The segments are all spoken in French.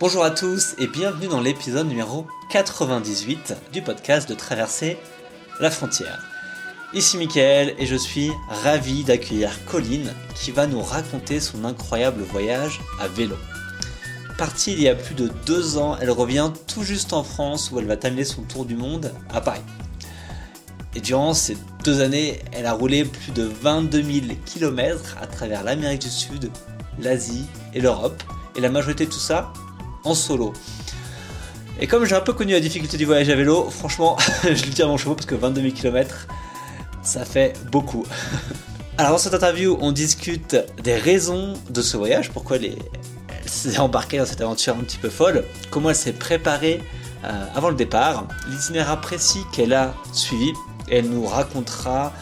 Bonjour à tous et bienvenue dans l'épisode numéro 98 du podcast de Traverser la frontière. Ici Mickaël et je suis ravi d'accueillir Colline qui va nous raconter son incroyable voyage à vélo. Partie il y a plus de deux ans, elle revient tout juste en France où elle va terminer son tour du monde à Paris. Et durant ces deux années, elle a roulé plus de 22 000 km à travers l'Amérique du Sud, l'Asie et l'Europe. Et la majorité de tout ça en solo. Et comme j'ai un peu connu la difficulté du voyage à vélo, franchement, je lui tire mon chapeau parce que 22 000 km, ça fait beaucoup. Alors dans cette interview, on discute des raisons de ce voyage, pourquoi elle, s'est embarquée dans cette aventure un petit peu folle, comment elle s'est préparée euh, avant le départ, l'itinéraire précis qu'elle a suivi, elle nous racontera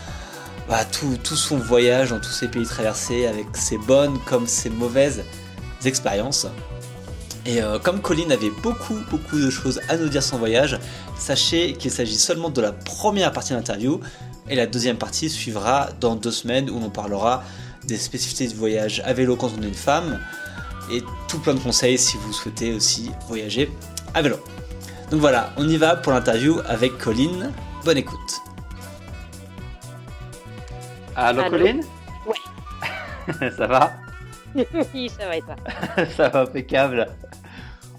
bah, tout, tout, son voyage dans tous ces pays traversés avec ses bonnes comme ses mauvaises expériences. Et euh, comme Colline avait beaucoup, beaucoup de choses à nous dire son voyage, sachez qu'il s'agit seulement de la première partie de l'interview et la deuxième partie suivra dans deux semaines où on parlera des spécificités du voyage à vélo quand on est une femme et tout plein de conseils si vous souhaitez aussi voyager à vélo. Donc voilà, on y va pour l'interview avec Colline. Bonne écoute. Allô, Colline Ouais. ça va? Oui, ça va et toi Ça va impeccable.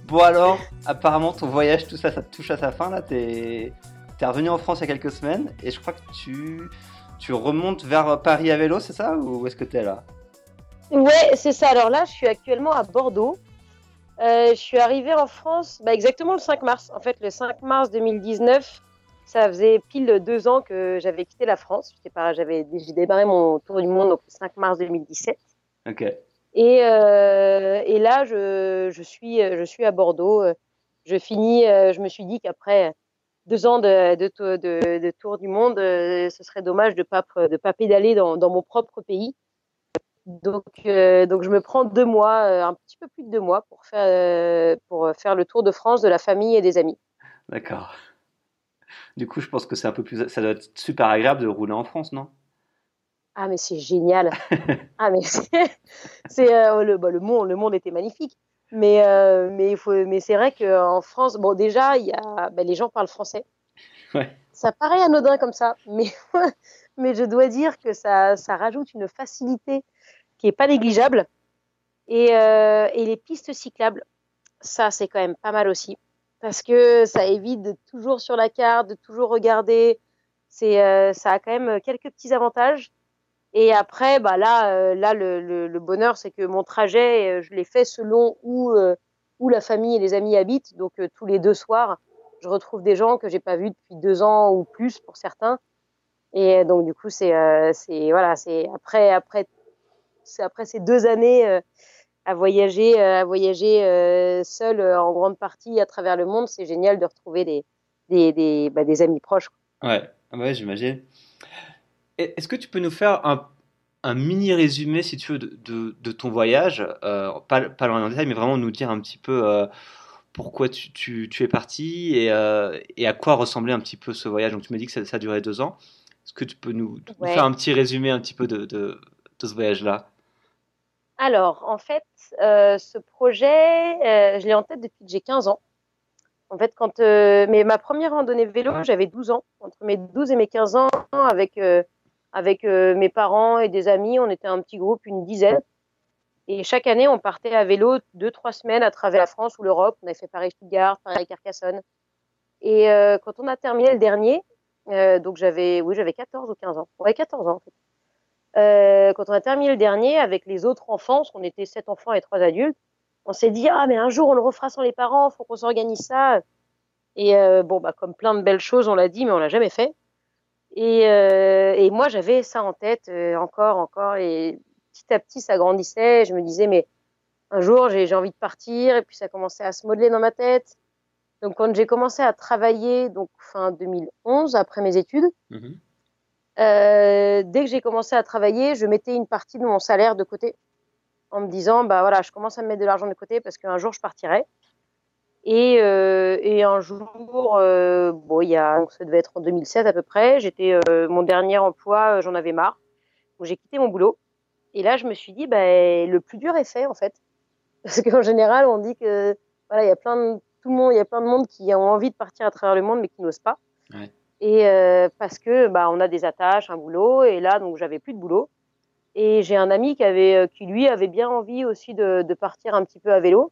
Bon alors, apparemment ton voyage, tout ça, ça te touche à sa fin là. T'es es revenu en France il y a quelques semaines et je crois que tu, tu remontes vers Paris à vélo, c'est ça? Ou est-ce que tu es là? Ouais, c'est ça. Alors là, je suis actuellement à Bordeaux. Euh, je suis arrivée en France bah, exactement le 5 mars. En fait, le 5 mars 2019, ça faisait pile deux ans que j'avais quitté la France. J'avais démarré mon tour du monde donc, le 5 mars 2017. Ok. Et, euh, et là, je, suis, à Bordeaux. Je finis, euh, je me suis dit qu'après deux ans de, tour du monde, euh, ce serait dommage de de pas pédaler dans, mon propre pays. Donc, je me prends deux mois, un petit peu plus de deux mois pour faire pour faire le tour de France de la famille et des amis. D'accord. Du coup, je pense que c'est un peu plus, ça doit être super agréable de rouler en France, non? Ah mais c'est génial. ah mais c'est euh, le, bah, le monde, le monde était magnifique. Mais euh, mais faut, mais c'est vrai qu'en France, bon déjà y a, bah, les gens parlent français. Ouais. Ça paraît anodin comme ça, mais mais je dois dire que ça ça rajoute une facilité qui est pas négligeable. Et euh, et les pistes cyclables, ça c'est quand même pas mal aussi parce que ça évite de toujours sur la carte, de toujours regarder. C'est ça a quand même quelques petits avantages. Et après, bah là, euh, là le, bonheur, c'est que mon trajet, euh, je l'ai fait selon où, euh, où la famille et les amis habitent. Donc tous les deux soirs, je retrouve des gens que j'ai pas vus depuis deux ans ou plus pour certains. Et donc du coup, c'est, voilà, c'est après, après, c'est après ces deux années à voyager, à voyager seul en grande partie à travers le monde, c'est génial de retrouver des, des, des, bah, amis proches. Ouais, ouais, j'imagine. Est-ce que tu peux nous faire un, un, mini résumé, si tu veux, de, de, de ton voyage euh, pas, pas loin en détail, mais vraiment nous dire un petit peu euh, pourquoi tu, tu, tu, es parti et, euh, et, à quoi ressemblait un petit peu ce voyage. Donc tu me dis que ça, ça duré deux ans. Est-ce que tu peux nous, Ouais. nous faire un petit résumé un petit peu de, ce voyage-là? Alors, en fait, ce projet, je l'ai en tête depuis que j'ai 15 ans. En fait, quand euh, mais ma première randonnée vélo, j'avais 12 ans. Entre mes 12 et mes 15 ans, avec euh, avec euh, mes parents et des amis, on était un petit groupe, une dizaine. Et chaque année, on partait à vélo deux, trois semaines à travers la France ou l'Europe. On avait fait Paris-Stuttgart, Paris-Carcassonne. Et euh, quand on a terminé le dernier, euh, donc j'avais, oui, j'avais 14 ou 15 ans. Ouais, 14 ans en fait. Quand on a terminé le dernier avec les autres enfants, parce qu'on était sept enfants et trois adultes, on s'est dit ah mais un jour on le refera sans les parents, faut qu'on s'organise ça. Et bon bah comme plein de belles choses on l'a dit mais on l'a jamais fait. Et, euh, et moi j'avais ça en tête euh, encore encore et petit à petit ça grandissait. Je me disais mais un jour j'ai envie de partir et puis ça commençait à se modeler dans ma tête. Donc quand j'ai commencé à travailler donc fin 2011 après mes études. mm -hmm. Euh, dès que j'ai commencé à travailler, je mettais une partie de mon salaire de côté en me disant bah voilà, je commence à me mettre de l'argent de côté parce qu'un jour je partirai. Et, euh, et un jour, euh, bon, il y a, ça devait être en 2016 à peu près, j'étais euh, mon dernier emploi, j'en avais marre, donc j'ai quitté mon boulot. Et là, je me suis dit, bah, le plus dur est fait en fait, parce qu'en général, on dit que voilà, il y a plein de tout le monde, il y a plein de monde qui ont envie de partir à travers le monde mais qui n'osent pas. Ouais. Et euh, parce que bah on a des attaches, un boulot et là donc j'avais plus de boulot. Et j'ai un ami qui avait euh, qui lui avait bien envie aussi de, de partir un petit peu à vélo.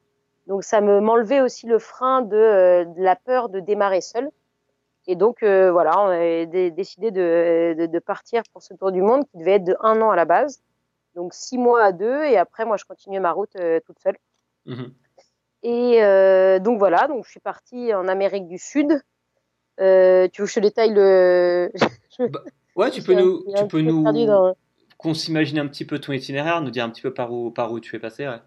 Donc ça me m'enlevait aussi le frein de, euh, de la peur de démarrer seul. Et donc euh, voilà, on avait dé- décidé de, de, de partir pour ce tour du monde qui devait être de un an à la base. Donc six mois à deux et après moi je continuais ma route euh, toute seule. Mhm. Et euh, donc voilà, donc je suis partie en Amérique du Sud. Tu veux que je te détaille le Ouais, tu peux nous, tu peux nous, dans- qu'on s'imagine un petit peu ton itinéraire, nous dire un petit peu par où, par où tu es passé. Ouais.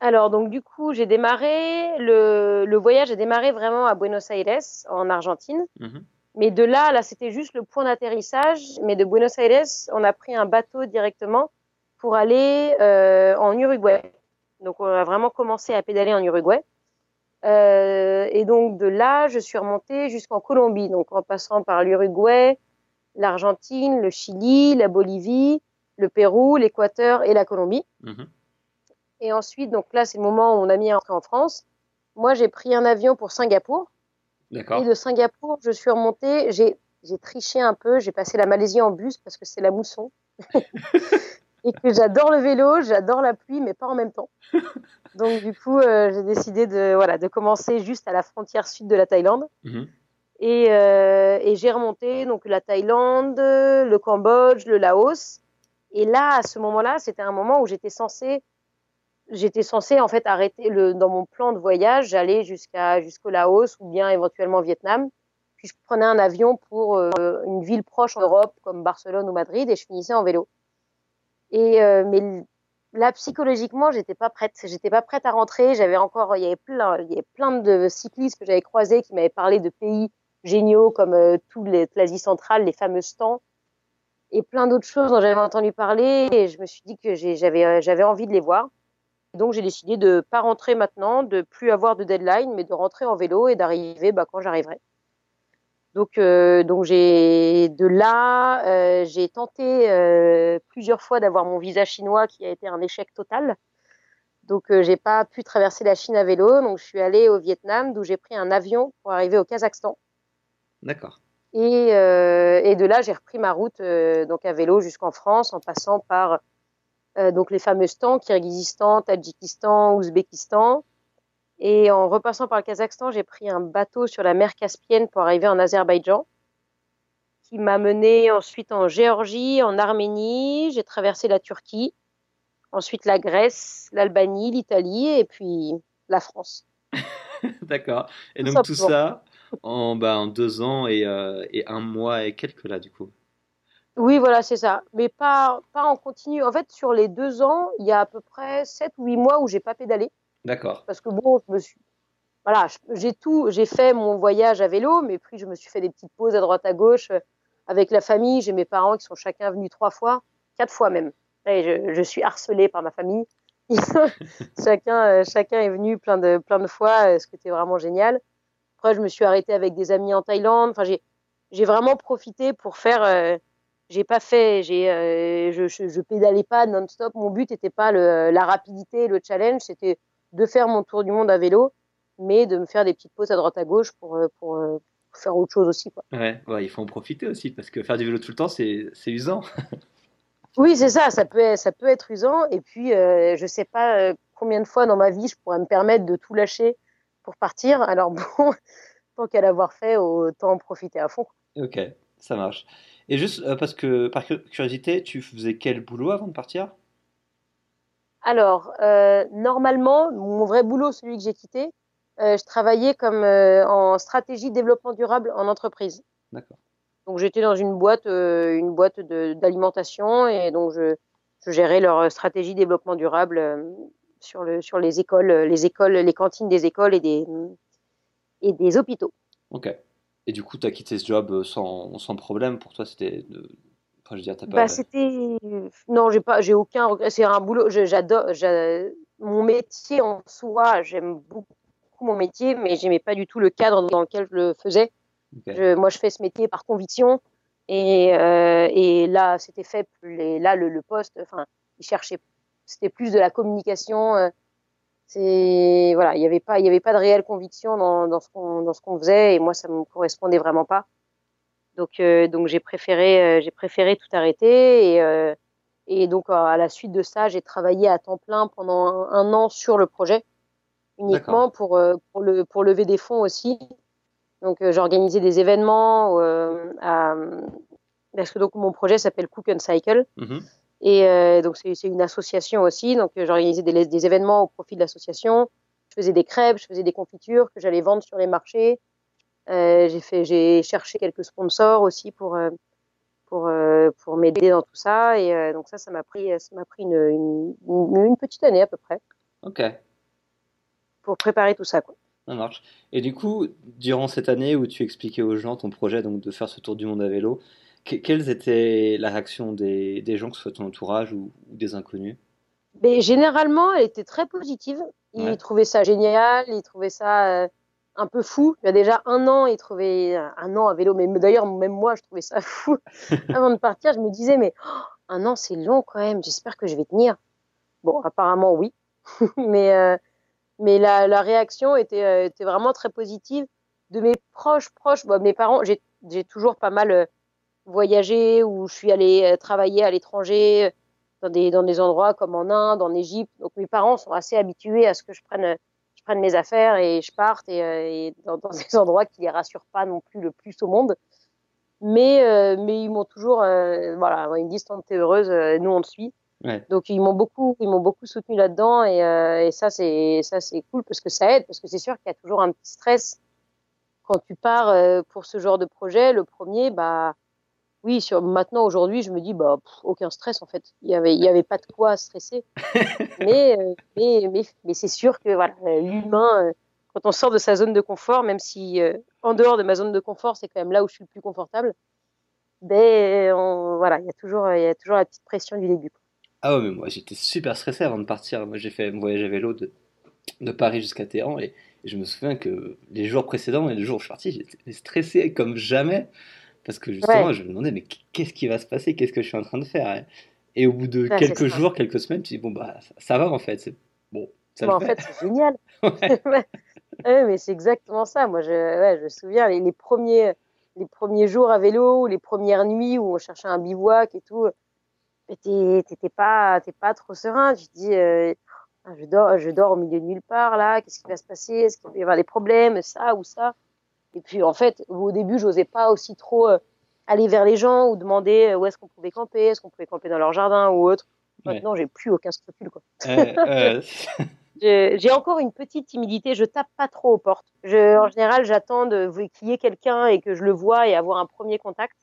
Alors donc du coup j'ai démarré le, le voyage a démarré vraiment à Buenos Aires en Argentine. Mhm. Mais de là, là, c'était juste le point d'atterrissage. Mais de Buenos Aires, on a pris un bateau directement pour aller euh, en Uruguay. Donc, on a vraiment commencé à pédaler en Uruguay. Euh, et donc, de là, je suis remontée jusqu'en Colombie. Donc, en passant par l'Uruguay, l'Argentine, le Chili, la Bolivie, le Pérou, l'Équateur et la Colombie. Mhm. Et ensuite, donc là, c'est le moment où on a mis entrée en France. Moi, j'ai pris un avion pour Singapour. D'accord. Et de Singapour, je suis remontée. J'ai, j'ai triché un peu. J'ai passé la Malaisie en bus parce que c'est la mousson. et que j'adore le vélo, j'adore la pluie, mais pas en même temps. Donc, du coup, euh, j'ai décidé de, voilà, de commencer juste à la frontière sud de la Thaïlande. Mhm. Et, euh, et j'ai remonté donc la Thaïlande, le Cambodge, le Laos. Et là, à ce moment-là, c'était un moment où j'étais censée, j'étais censée en fait arrêter le, dans mon plan de voyage, j'allais jusqu'à jusqu'au Laos ou bien éventuellement Vietnam. Puis je prenais un avion pour euh, une ville proche en Europe comme Barcelone ou Madrid et je finissais en vélo. Et euh, mais là psychologiquement, j'étais pas prête. J'étais pas prête à rentrer. J'avais encore, il y avait plein, il y avait plein de cyclistes que j'avais croisés qui m'avaient parlé de pays géniaux comme euh, toute l'Asie centrale, les fameux stands et plein d'autres choses dont j'avais entendu parler. Et je me suis dit que j'avais euh, j'avais envie de les voir. Donc j'ai décidé de pas rentrer maintenant, de plus avoir de deadline, mais de rentrer en vélo et d'arriver bah, quand j'arriverai. Donc euh, donc j'ai de là euh, j'ai tenté euh, plusieurs fois d'avoir mon visa chinois qui a été un échec total. Donc j'ai pas pu traverser la Chine à vélo, donc je suis allée au Vietnam d'où j'ai pris un avion pour arriver au Kazakhstan. D'accord. Et, et de là, j'ai repris ma route donc à vélo jusqu'en France, en passant par donc les fameux stands Kirghizistan, Tadjikistan, Ouzbékistan. Et en repassant par le Kazakhstan, j'ai pris un bateau sur la mer Caspienne pour arriver en Azerbaïdjan, qui m'a mené ensuite en Géorgie, en Arménie. J'ai traversé la Turquie, ensuite la Grèce, l'Albanie, l'Italie et puis la France. D'accord. Et donc tout ça en, bah, en deux ans et, euh, et un mois et quelques là du coup. Oui, voilà, c'est ça. Mais pas, pas en continu. En fait, sur les deux ans, il y a à peu près sept ou huit mois où j'ai pas pédalé. D'accord. Parce que bon, je me suis. Voilà, j'ai tout. J'ai fait mon voyage à vélo, mais puis je me suis fait des petites pauses à droite à gauche euh, avec la famille. J'ai mes parents qui sont chacun venus trois fois, quatre fois même. Et je, je suis harcelée par ma famille. Chacun, euh, chacun est venu plein de, plein de fois, euh, ce qui était vraiment génial. Après, je me suis arrêtée avec des amis en Thaïlande. Enfin, j'ai, j'ai vraiment profité pour faire. J'ai pas fait, j'ai, euh, je, je, je pédalais pas non-stop. Mon but n'était pas le, la rapidité, le challenge, c'était de faire mon tour du monde à vélo, mais de me faire des petites pauses à droite à gauche pour, euh, pour, euh, pour faire autre chose aussi. Quoi. Ouais, ouais, il faut en profiter aussi parce que faire du vélo tout le temps c'est c'est usant. Oui, c'est ça, ça peut, être, ça peut être usant. Et puis, euh, je sais pas combien de fois dans ma vie je pourrais me permettre de tout lâcher pour partir. Alors bon, tant qu'à l'avoir fait, autant en profiter à fond. Ok, ça marche. Et juste euh, parce que par cu- curiosité, tu faisais quel boulot avant de partir? Alors, euh, normalement, mon vrai boulot, celui que j'ai quitté, euh, je travaillais comme en stratégie développement durable en entreprise. D'accord. Donc j'étais dans une boîte, une boîte d'alimentation et donc je, je gérais leur stratégie développement durable sur le sur les écoles, les écoles, les cantines des écoles et des et des hôpitaux. Ok. Et du coup, tu as quitté ce job euh, sans, sans problème. Pour toi, c'était. Enfin, je veux dire, t'as pas... Bah c'était non, j'ai pas, j'ai aucun regret. C'est un boulot, j'adore, j'a- mon métier en soi, j'aime beaucoup mon métier, mais j'aimais pas du tout le cadre dans lequel je le faisais. Je- moi, je fais ce métier par conviction. Et, euh, et là, c'était fait. là, le, le poste, enfin, il cherchait. C'était plus de la communication. euh, c'est voilà, il n'y avait pas, il y avait pas de réelle conviction dans, dans ce qu'on dans ce qu'on faisait et moi ça me correspondait vraiment pas. Donc euh, donc j'ai préféré euh, j'ai préféré tout arrêter et euh, et donc à la suite de ça j'ai travaillé à temps plein pendant un, an sur le projet uniquement pour pour le pour lever des fonds aussi. Donc j'organisais des événements à, parce que donc mon projet s'appelle Cook and Cycle. Mm-hmm. Et euh, donc c'est une association aussi, donc euh, j'organisais des, des événements au profit de l'association. Je faisais des crêpes, je faisais des confitures que j'allais vendre sur les marchés. Euh, j'ai fait, j'ai cherché quelques sponsors aussi pour pour pour m'aider dans tout ça. Et donc ça, ça m'a pris ça m'a pris une, une, une, petite année à peu près. Ok. Pour préparer tout ça quoi. Ça marche. Et du coup, durant cette année où tu expliquais aux gens ton projet donc de faire ce tour du monde à vélo, quelles étaient la réaction des, des, gens, que ce soit ton entourage ou, des inconnus? Mais Généralement, elle était très positive. Ils trouvaient ça génial, ils trouvaient ça euh, un peu fou. Il y a déjà un an, ils trouvaient un an à vélo, mais d'ailleurs, même moi, je trouvais ça fou. Avant de partir, je me disais, mais oh, un an, c'est long quand même, j'espère que je vais tenir. Bon, apparemment, oui. mais euh, mais la, la réaction était, euh, était vraiment très positive. De mes proches, proches, bon, mes parents, j'ai toujours pas mal voyager ou je suis allée euh, travailler à l'étranger dans des, dans des endroits comme en Inde, en Égypte. Donc mes parents sont assez habitués à ce que je prenne, je prenne mes affaires et je parte et, euh, et dans, dans, des endroits qui les rassurent pas non plus le plus au monde. Mais, euh, mais ils m'ont toujours, voilà, ils me disent tant t'es heureuse, nous on te suit. Ouais. Donc ils m'ont beaucoup, ils m'ont beaucoup soutenu là-dedans et, et ça c'est ça c'est cool parce que ça aide parce que c'est sûr qu'il y a toujours un petit stress quand tu pars pour ce genre de projet. Le premier, bah oui, sur, maintenant, aujourd'hui, je me dis, bah, aucun stress, en fait. Il n'y avait, il y avait pas de quoi stresser. mais, euh, mais, mais, mais c'est sûr que voilà, l'humain, euh, quand on sort de sa zone de confort, même si euh, en dehors de ma zone de confort, c'est quand même là où je suis le plus confortable, ben, on, voilà, il y, a toujours, il y a toujours la petite pression du début. Ah ouais, mais moi, j'étais super stressé avant de partir. Moi, j'ai fait mon voyage à vélo de, de Paris jusqu'à Téhéran et, et je me souviens que les jours précédents et le jour où je suis parti, j'étais stressé comme jamais. Parce que justement, je me demandais, mais qu'est-ce qui va se passer? Qu'est-ce que je suis en train de faire? Et au bout de quelques jours, quelques semaines, tu dis, bon, bah, ça, va en fait. Bon, ça en fait, c'est génial. ouais. mais c'est exactement ça. Moi, je, je me souviens, les, les, premiers, les premiers jours à vélo, les premières nuits où on cherchait un bivouac et tout, t'étais pas, pas trop serein. Tu te dis, euh, je, dors, je dors au milieu de nulle part, là, qu'est-ce qui va se passer? Est-ce qu'il va y avoir des problèmes, ça ou ça? Et puis en fait, au début, j'osais pas aussi trop euh, aller vers les gens ou demander euh, où est-ce qu'on pouvait camper, est-ce qu'on pouvait camper dans leur jardin ou autre. Maintenant, j'ai plus aucun scrupule quoi. Euh, j'ai encore une petite timidité, je tape pas trop aux portes. Je, en général, j'attends qu'il y ait quelqu'un et que je le vois et avoir un premier contact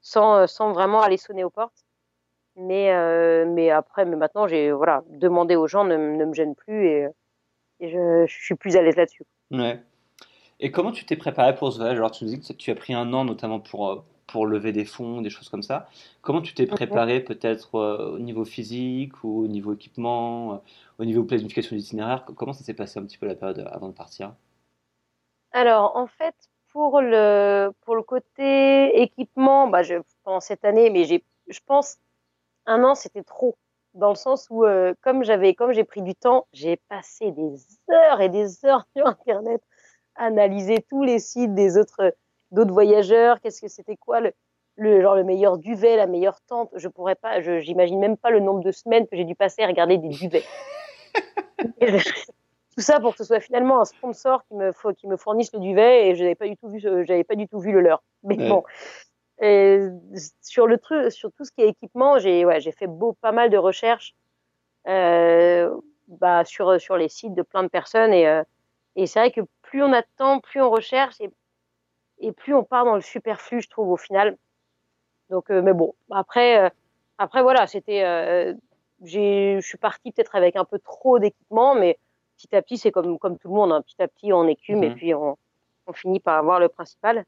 sans, sans vraiment aller sonner aux portes. Mais, mais après, mais maintenant, j'ai voilà, demander aux gens ne, ne me gêne plus et, et je, je, suis plus à l'aise là-dessus. Ouais. Et comment tu t'es préparé pour ce voyage? Alors, tu nous dis que tu as pris un an notamment pour, euh, pour lever des fonds, des choses comme ça. Comment tu t'es préparé peut-être euh, au niveau physique ou au niveau équipement, euh, au niveau planification d'itinéraire Comment ça s'est passé un petit peu la période avant de partir? Alors, en fait, pour le, pour le côté équipement, bah, je, pendant cette année, mais je pense un an, c'était trop. Dans le sens où, comme j'avais, comme j'ai pris du temps, j'ai passé des heures et des heures sur Internet analyser tous les sites des autres d'autres voyageurs. Qu'est-ce que c'était quoi le, le, genre le meilleur duvet, la meilleure tente Je pourrais pas, j'imagine même pas le nombre de semaines que j'ai dû passer à regarder des duvets. tout ça pour que ce soit finalement un sponsor qui me qui me fournisse le duvet et je n'avais pas du tout vu j'avais pas du tout vu le leur. Mais bon. Et sur le truc, sur tout ce qui est équipement, j'ai ouais, j'ai fait beau, pas mal de recherches euh, bah, sur sur les sites de plein de personnes et euh, et c'est vrai que plus on attend, plus on recherche et, et plus on part dans le superflu, je trouve, au final. Donc, euh, mais bon, après, euh, après voilà, c'était, euh, je suis partie peut-être avec un peu trop d'équipement, mais petit à petit, c'est comme, comme tout le monde, hein. petit à petit, on écume et mhm. puis on, on finit par avoir le principal.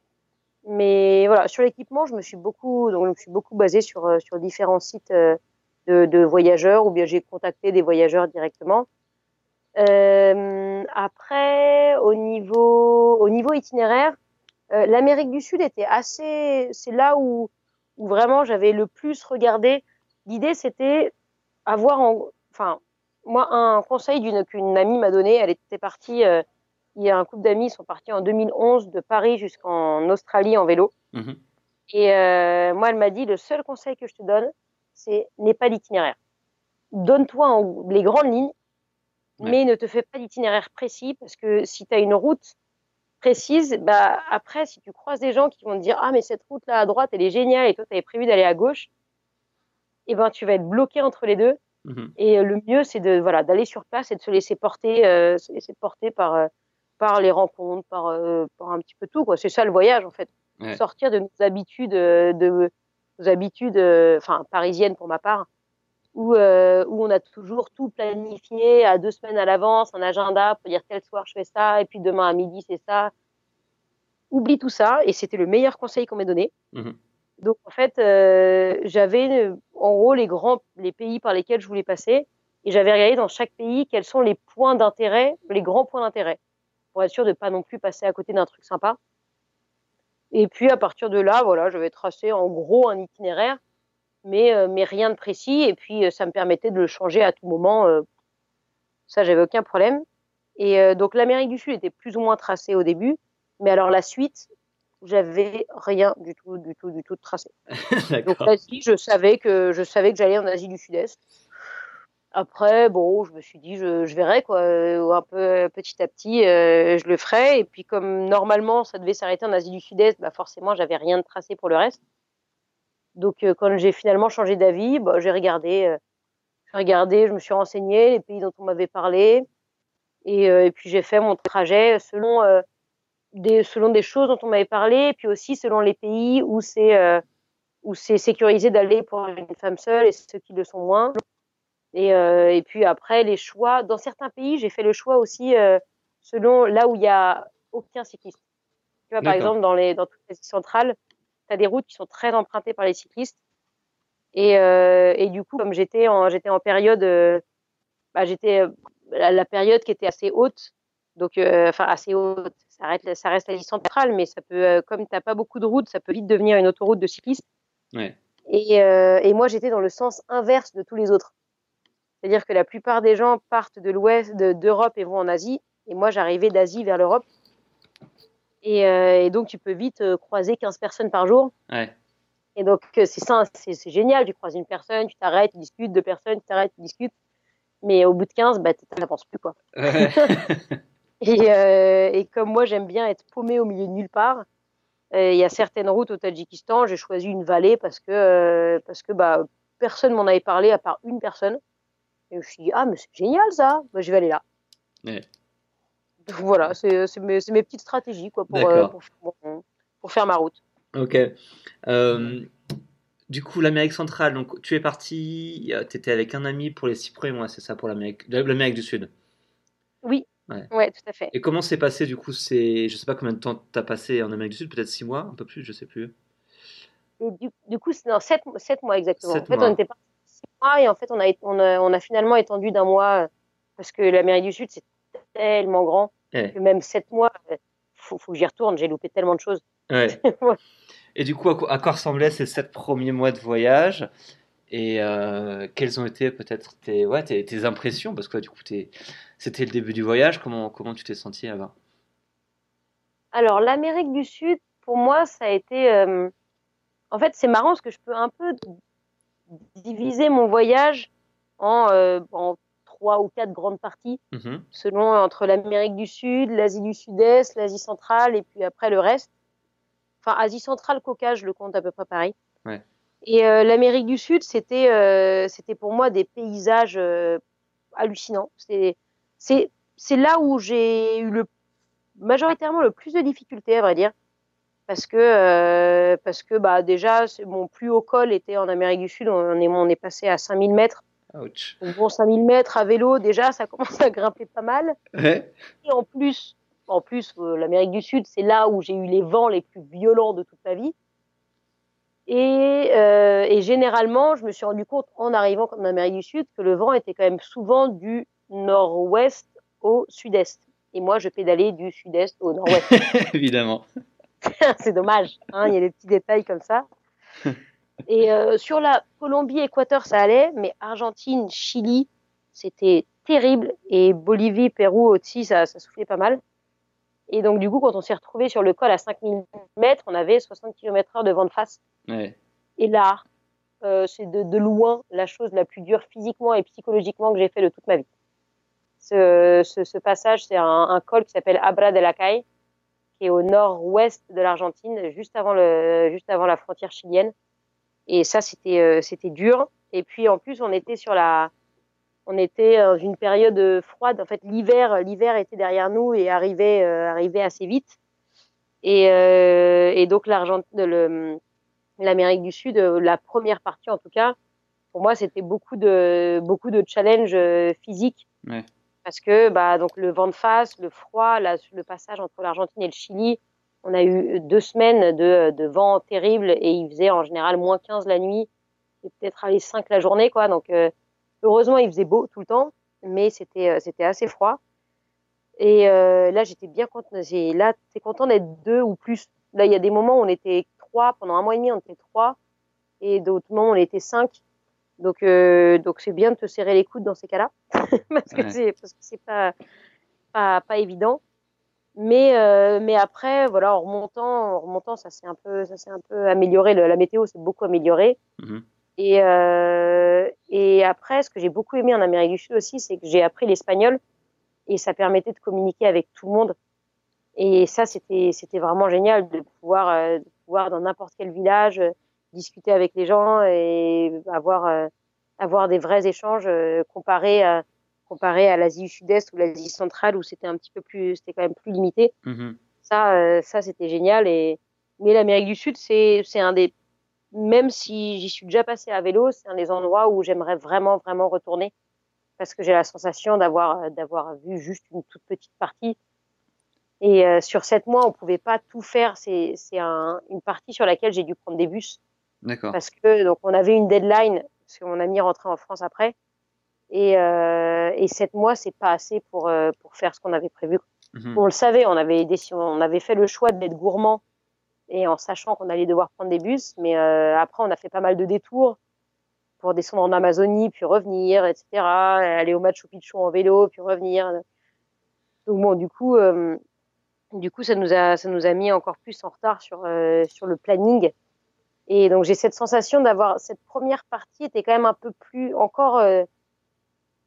Mais voilà, sur l'équipement, je me suis beaucoup, donc je me suis beaucoup basée sur, sur différents sites de, de voyageurs ou bien j'ai contacté des voyageurs directement. Euh, après, au niveau, au niveau itinéraire, euh, l'Amérique du Sud était assez. C'est là où, où vraiment j'avais le plus regardé. L'idée, c'était avoir, en, enfin, moi, un conseil d'une qu'une amie m'a donné, elle était partie, euh, il y a un couple d'amis, ils sont partis en 2011 de Paris jusqu'en Australie en vélo. Mhm. Et euh, moi, elle m'a dit, le seul conseil que je te donne, c'est n'aie pas d'itinéraire. Donne-toi en- les grandes lignes, Ouais. mais ne te fais pas d'itinéraire précis, parce que si tu as une route précise, bah, après, si tu croises des gens qui vont te dire, ah, mais cette route-là à droite, elle est géniale, et toi, tu avais prévu d'aller à gauche, et ben, tu vas être bloqué entre les deux. Mhm. Et euh, le mieux, c'est de voilà d'aller sur place et de se laisser porter, euh, se laisser porter par euh, par les rencontres, par euh, par un petit peu tout quoi. C'est ça le voyage en fait. Ouais. Sortir de nos habitudes, euh, de nos habitudes, euh, enfin parisiennes pour ma part, où euh, où on a toujours tout planifié à deux semaines à l'avance, un agenda pour dire tel soir je fais ça et puis demain à midi c'est ça. Oublie tout ça et c'était le meilleur conseil qu'on m'ait donné. Mhm. Donc en fait, euh, j'avais en gros les grands, les pays par lesquels je voulais passer, et j'avais regardé dans chaque pays quels sont les points d'intérêt, les grands points d'intérêt, pour être sûr de pas non plus passer à côté d'un truc sympa. Et puis à partir de là, voilà, j'avais tracé en gros un itinéraire, mais euh, mais rien de précis, et puis euh, ça me permettait de le changer à tout moment. euh, ça, j'avais aucun problème. Et donc l'Amérique du Sud était plus ou moins tracée au début, mais alors la suite, j'avais rien du tout, du tout, du tout de tracé. Donc l'Asie, je savais que je savais que j'allais en Asie du Sud-Est. Après, bon, je me suis dit, je, je verrai quoi, un peu petit à petit, euh, je le ferai. Et puis comme normalement, ça devait s'arrêter en Asie du Sud-Est, bah forcément, j'avais rien de tracé pour le reste. Donc euh, quand j'ai finalement changé d'avis, bah, j'ai regardé, euh, j'ai regardé, je me suis renseigné les pays dont on m'avait parlé, et, euh, et puis j'ai fait mon trajet selon euh, des selon des choses dont on m'avait parlé, et puis aussi selon les pays où c'est euh, où c'est sécurisé d'aller pour une femme seule et ceux qui le sont moins. Et, euh, et puis après, les choix. Dans certains pays, j'ai fait le choix aussi euh, selon là où il y a aucun cycliste. Tu vois, par exemple, dans, les, dans toutes les centrales, tu as des routes qui sont très empruntées par les cyclistes. Et, euh, et du coup, comme j'étais en, j'étais en période, euh, bah, j'étais euh, la, la période qui était assez haute, donc euh, enfin assez haute, ça reste, ça reste la liste centrale, mais ça peut, comme t'as pas beaucoup de routes, ça peut vite devenir une autoroute de cyclistes. Ouais. Et, et moi, j'étais dans le sens inverse de tous les autres. C'est-à-dire que la plupart des gens partent de l'ouest, de- d'Europe et vont en Asie. Et moi, j'arrivais d'Asie vers l'Europe. Et, euh, et donc, tu peux vite euh, croiser 15 personnes par jour. Ouais. Et donc, euh, c'est ça, c'est génial. Tu croises une personne, tu t'arrêtes, tu discutes, deux personnes, tu t'arrêtes, tu discutes. Mais au bout de 15, bah, t'avances plus, quoi. Ouais. Et, euh, et comme moi, j'aime bien être paumé au milieu de nulle part, euh, il y a certaines routes au Tadjikistan, j'ai choisi une vallée parce que, euh, parce que bah, personne m'en avait parlé à part une personne. Et je me suis dit, ah, mais c'est génial ça, bah, je vais aller là. Ouais. Donc, voilà, c'est mes, mes petites stratégies quoi, pour, euh, pour, faire mon- pour faire ma route. Ok. Euh, du coup, l'Amérique centrale, donc tu es parti, tu étais avec un ami pour les six premiers mois, c'est ça, pour l'Amérique du Sud? Oui, Ouais. ouais. tout à fait. Et comment s'est passé du coup c'est, je sais pas combien de temps t'as passé en Amérique du Sud, peut-être six mois, un peu plus, je sais plus. Et du, du coup, c'est dans 7, mois exactement. En fait, mois. on était parti six mois et en fait, on a, on a, on a finalement étendu d'un mois parce que l'Amérique du Sud, c'est tellement grand Ouais. même 7 mois, euh, faut, faut que j'y retourne. J'ai loupé tellement de choses. Ouais. Et du coup, à quoi, à quoi ressemblaient ces sept premiers mois de voyage et euh, quelles ont été peut-être tes, ouais, tes, tes impressions? Parce que ouais, du coup, c'était le début du voyage. Comment, comment tu t'es senti là-bas? Alors, l'Amérique du Sud, pour moi, ça a été. euh, En fait, c'est marrant parce que je peux un peu diviser mon voyage en, euh, en trois ou quatre grandes parties, Mhm. selon entre l'Amérique du Sud, l'Asie du Sud-Est, l'Asie centrale et puis après le reste. Enfin, Asie centrale, Caucase, je le compte à peu près pareil. Ouais. Et euh, l'Amérique du Sud, c'était euh, c'était pour moi des paysages euh, hallucinants. C'est là où j'ai eu le majoritairement le plus de difficultés à vrai dire parce que euh, parce que bah déjà mon plus haut col était en Amérique du Sud on est on est passé à 5000 mètres Ouch. donc bon 5000 mètres à vélo déjà ça commence à grimper pas mal Ouais. et en plus en plus euh, l'Amérique du Sud c'est là où j'ai eu les vents les plus violents de toute ma vie et, euh, et généralement je me suis rendu compte en arrivant en Amérique du Sud que le vent était quand même souvent du nord-ouest au sud-est et moi je pédalais du sud-est au nord-ouest Évidemment. c'est dommage. Hein, il y a des petits détails comme ça. Et euh, sur la Colombie, Équateur, ça allait, mais Argentine, Chili, c'était terrible. Et Bolivie, Pérou aussi, ça, ça soufflait pas mal. Et donc, du coup, quand on s'est retrouvé sur le col à 5000 mètres, on avait 60 km/h de vent de face. Ouais. Et là, euh, c'est de, de loin la chose la plus dure physiquement et psychologiquement que j'ai fait de toute ma vie. Ce, ce, ce passage, c'est un, un, col qui s'appelle Abra de la Caille, qui est au nord-ouest de l'Argentine, juste avant le, juste avant la frontière chilienne. Et ça, c'était, euh, c'était dur. Et puis, en plus, on était sur la, on était dans une période froide. En fait, l'hiver, l'hiver était derrière nous et arrivait, euh, arrivait assez vite. Et, euh, et donc, l'Argentine, l'Amérique du Sud, la première partie en tout cas, pour moi, c'était beaucoup de, beaucoup de challenges physiques. Ouais. Parce que bah, donc le vent de face, le froid, la, le passage entre l'Argentine et le Chili, on a eu deux semaines de, de vent terrible et il faisait en général moins 15 la nuit et peut-être aller 5 la journée. quoi. Donc euh, heureusement, il faisait beau tout le temps, mais c'était euh, c'était assez froid. Et euh, là, j'étais bien content. Là, t'es content d'être deux ou plus. Là, il y a des moments où on était trois. Pendant un mois et demi, on était trois. Et d'autres moments, on était cinq. Donc, euh, donc c'est bien de te serrer les coudes dans ces cas-là, parce que c'est parce que c'est pas, pas pas évident. Mais euh, mais après, voilà, en remontant, en remontant, ça s'est un peu ça s'est un peu amélioré. Le- la météo s'est beaucoup améliorée. Mhm. Et euh, et après, ce que j'ai beaucoup aimé en Amérique du Sud aussi, c'est que j'ai appris l'espagnol et ça permettait de communiquer avec tout le monde. Et ça, c'était c'était vraiment génial de pouvoir euh, de pouvoir dans n'importe quel village euh, discuter avec les gens et avoir euh, avoir des vrais échanges euh, comparés à comparé à l'Asie du Sud-Est ou l'Asie centrale où c'était un petit peu plus c'était quand même plus limité. Mhm. Ça euh, ça c'était génial et mais l'Amérique du Sud c'est c'est un des même si j'y suis déjà passé à vélo, c'est un des endroits où j'aimerais vraiment vraiment retourner parce que j'ai la sensation d'avoir euh, d'avoir vu juste une toute petite partie. Et euh, sur sept mois, on pouvait pas tout faire. C'est c'est un, une partie sur laquelle j'ai dû prendre des bus D'accord. parce que donc on avait une deadline parce que mon ami rentré en France après et euh, et sept mois c'est pas assez pour euh, pour faire ce qu'on avait prévu. Mhm. On le savait, on avait décidé, on avait fait le choix d'être gourmand et en sachant qu'on allait devoir prendre des bus, mais euh, après on a fait pas mal de détours pour descendre en Amazonie puis revenir, etc. Aller au Machu Picchu en vélo puis revenir. Donc bon, du coup, euh, du coup ça nous a ça nous a mis encore plus en retard sur euh, sur le planning. Et donc j'ai cette sensation d'avoir cette première partie était quand même un peu plus encore euh,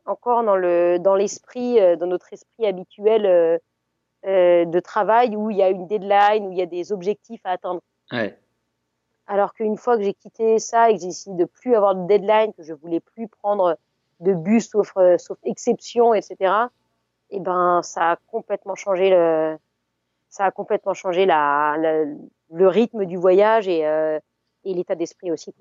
encore dans le dans l'esprit euh, dans notre esprit habituel euh, euh, de travail où il y a une deadline où il y a des objectifs à atteindre. Ouais. Alors qu'une fois que j'ai quitté ça et que j'ai décidé de plus avoir de deadline, que je voulais plus prendre de bus sauf sauf exception, etc. Et ben ça a complètement changé le ça a complètement changé la, la- le rythme du voyage et euh, et l'état d'esprit aussi.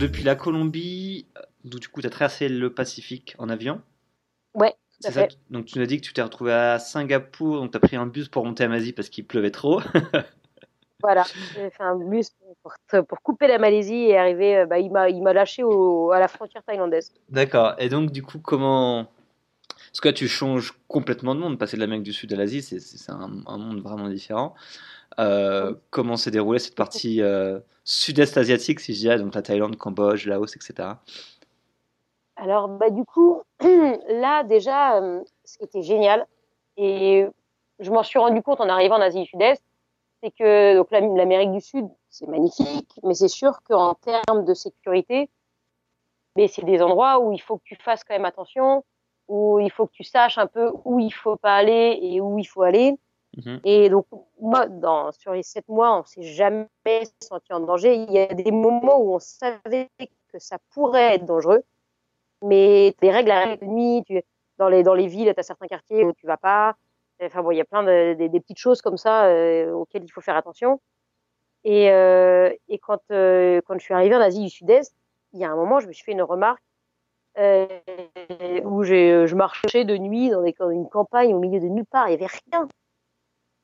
Depuis la Colombie, euh, donc, du coup tu as traversé le Pacifique en avion. Ouais, C'est ça. Donc tu nous as dit que tu t'es retrouvé à Singapour, donc tu as pris un bus pour monter à Malaisie parce qu'il pleuvait trop. Voilà, j'ai fait un bus pour, pour couper la Malaisie et arriver. euh, Bah, il m'a lâché au, à la frontière thaïlandaise. D'accord. Et donc du coup comment Parce que là tu changes complètement de monde, passer de l'Amérique du Sud à l'Asie, c'est c'est- c'est un, un monde vraiment différent. Euh, comment s'est déroulée cette partie euh, sud-est asiatique, si je dirais, donc la Thaïlande, Cambodge, Laos, etc. Alors, bah, du coup, là, déjà, euh, ce qui était génial, et je m'en suis rendu compte en arrivant en Asie du Sud-Est, c'est que donc l'Am- l'Amérique du Sud, c'est magnifique, mais c'est sûr qu'en termes de sécurité, mais c'est des endroits où il faut que tu fasses quand même attention, où il faut que tu saches un peu où il faut pas aller et où il faut aller. Mhm. Et donc, moi, sur les sept mois, on s'est jamais senti en danger. Il y a des moments où on savait que ça pourrait être dangereux, mais des règles à de nuit, dans les dans les villes, tu as certains quartiers où tu vas pas. Enfin bon, il y a plein de des, petites choses comme ça euh, auxquelles il faut faire attention. Et euh, et quand euh, quand je suis arrivée en Asie du Sud-Est, il y a un moment, je me suis fait une remarque où je marchais de nuit dans, dans une campagne au milieu de nulle part, il y avait rien.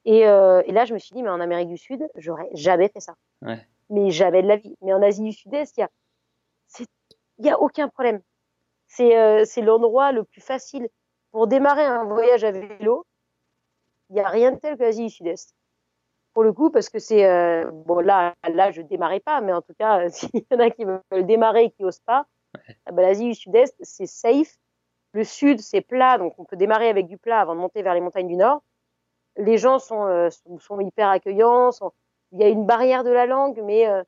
Et, euh, et là, je me suis dit, mais en Amérique du Sud, j'aurais jamais fait ça. Ouais. Mais jamais de la vie. Mais en Asie du Sud-Est, il y a, aucun problème. C'est euh, c'est l'endroit le plus facile pour démarrer un voyage à vélo. il n'y a rien de tel que l'Asie du Sud-Est. Pour le coup, parce que c'est euh, bon là, là je démarrais pas, mais en tout cas, s'il y en a qui veulent démarrer et qui osent pas, ah ben, l'Asie du Sud-Est c'est safe. Le Sud c'est plat, donc on peut démarrer avec du plat avant de monter vers les montagnes du Nord. Les gens sont euh, sont, sont, hyper accueillants. Sont... Il y a une barrière de la langue, mais euh,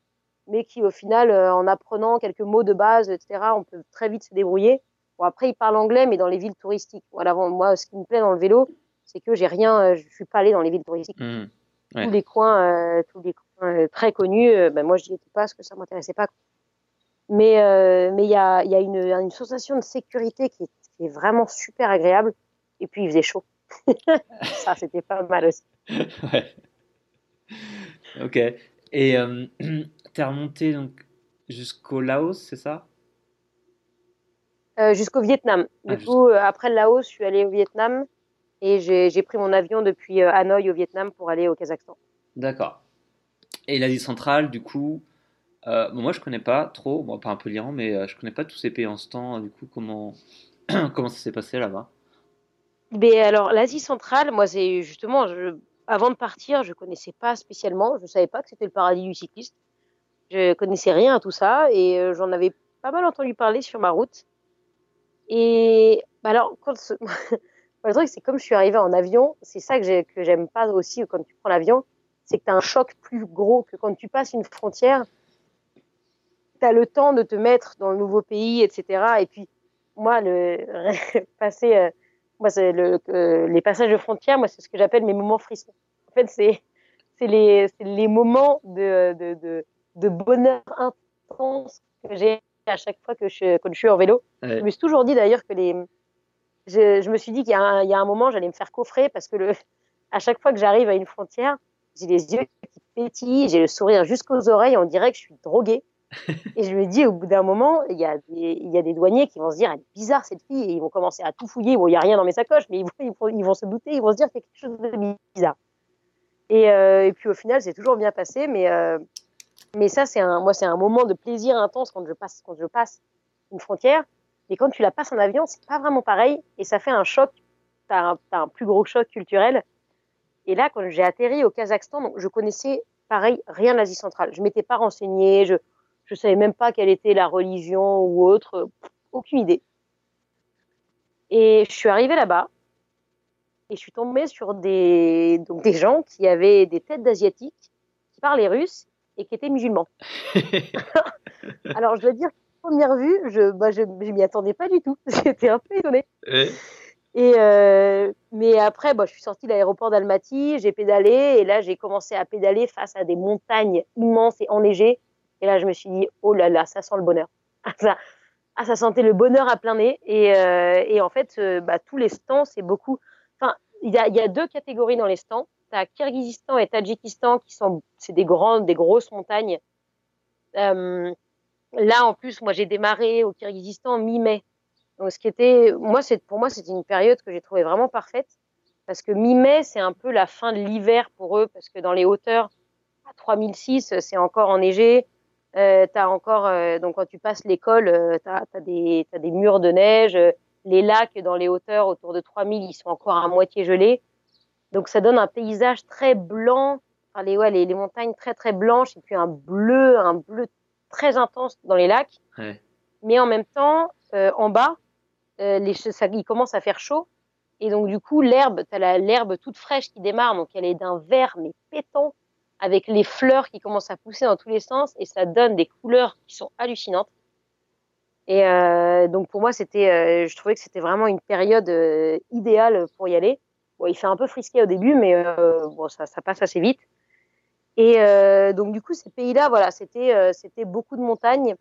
mais qui au final, en apprenant quelques mots de base, etc., on peut très vite se débrouiller. Bon, après, ils parlent anglais, mais dans les villes touristiques. Voilà, moi, ce qui me plaît dans le vélo, c'est que j'ai rien, je suis pas allé dans les villes touristiques. Mmh. Ouais. Tous les coins, euh, tous les coins euh, très connus, euh, ben moi, j'y étais pas parce que ça m'intéressait pas. Mais euh, mais il y a, y a une, une sensation de sécurité qui est, qui est vraiment super agréable. Et puis, il faisait chaud. ça, c'était pas mal aussi. ouais. Ok. Et euh, tu es remonté donc jusqu'au Laos, c'est ça? Euh, Jusqu'au Vietnam. Du Ah, coup, euh, après le Laos, je suis allée au Vietnam et j'ai pris mon avion depuis euh, Hanoï au Vietnam pour aller au Kazakhstan. D'accord. Et l'Asie centrale, du coup, euh, bon, moi je connais pas trop, bon, pas un peu l'Iran, mais je connais pas tous ces pays en ce temps. Du coup, comment comment ça s'est passé là-bas? Mais alors, l'Asie centrale, moi, c'est justement, je, avant de partir, je connaissais pas spécialement, je savais pas que c'était le paradis du cycliste. Je connaissais rien à tout ça et euh, j'en avais pas mal entendu parler sur ma route. Et bah alors, quand ce... le truc, c'est comme je suis arrivée en avion, c'est ça que j'ai- que j'aime pas aussi quand tu prends l'avion, c'est que tu as un choc plus gros que quand tu passes une frontière. Tu as le temps de te mettre dans le nouveau pays, etc. Et puis, moi, le passer, euh, moi, c'est le, euh, les passages de frontières, moi, c'est ce que j'appelle mes moments frissons. En fait, c'est c'est les, c'est les moments de, de, de, de bonheur intense que j'ai à chaque fois que je, quand je suis en vélo. Ouais. Je me suis toujours dit d'ailleurs que les. Je, je me suis dit qu'il y, a un- il y a un moment, j'allais me faire coffrer parce que le, à chaque fois que j'arrive à une frontière, j'ai les yeux qui pétillent, j'ai le sourire jusqu'aux oreilles, on dirait que je suis droguée. Et je me dis, au bout d'un moment, il y, a des, douaniers qui vont se dire, elle est bizarre cette fille, et ils vont commencer à tout fouiller. Bon, il n'y a rien dans mes sacoches, mais ils vont, se douter, ils vont se dire qu'il y a quelque chose de bizarre. Et, euh, puis au final, c'est toujours bien passé, mais, euh, mais ça, c'est un, moi, c'est un moment de plaisir intense quand je passe, quand je passe une frontière. Et quand tu la passes en avion, c'est pas vraiment pareil, et ça fait un choc. T'as un, t'as un plus gros choc culturel. Et là, quand j'ai atterri au Kazakhstan, donc je connaissais pareil rien de l'Asie centrale. Je m'étais pas renseignée, je je savais même pas quelle était la religion ou autre, aucune idée. Et je suis arrivée là-bas et je suis tombée sur des donc des gens qui avaient des têtes d'asiatiques, qui parlaient russe et qui étaient musulmans. Alors je dois dire, première vue, je bah, je, je m'y attendais pas du tout. J'étais un peu étonnée. Et euh, mais après, bah, je suis sortie de l'aéroport d'Almaty, j'ai pédalé et là j'ai commencé à pédaler face à des montagnes immenses et enneigées. Et là je me suis dit oh là là, ça sent le bonheur. Ah, ça, ah, ça sentait le bonheur à plein nez. Et, euh, et en fait, euh, bah, tous les stands, c'est beaucoup. Enfin, il y a, deux catégories dans les stands. T'as Kyrgyzstan et Tadjikistan qui sont c'est des grandes, des grosses montagnes. Euh, là en plus, moi j'ai démarré au Kyrgyzstan mi-mai. Donc, ce qui était, moi, c'est, pour moi, c'était une période que j'ai trouvée vraiment parfaite. Parce que mi-mai, c'est un peu la fin de l'hiver pour eux, parce que dans les hauteurs, à 3006, c'est encore enneigé. Euh, t'as encore, euh, donc quand tu passes l'école, euh, t'as, t'as des, t'as des murs de neige. euh, les lacs dans les hauteurs autour de 3000, ils sont encore à moitié gelés. Donc ça donne un paysage très blanc. Enfin, les, ouais, les, les montagnes très, très blanches, et puis un bleu, un bleu très intense dans les lacs. Ouais. Mais en même temps, euh, en bas, euh, les, ça, il commence à faire chaud. Et donc, du coup, l'herbe, tu as l'herbe toute fraîche qui démarre. Donc, elle est d'un vert, mais pétant, avec les fleurs qui commencent à pousser dans tous les sens. Et ça donne des couleurs qui sont hallucinantes. Et euh, donc, pour moi, c'était, euh, je trouvais que c'était vraiment une période euh, idéale pour y aller. Bon, il fait un peu frisqué au début, mais euh, bon, ça, ça passe assez vite. Et euh, donc, du coup, ces pays-là, voilà, c'était euh, c'était beaucoup de montagnes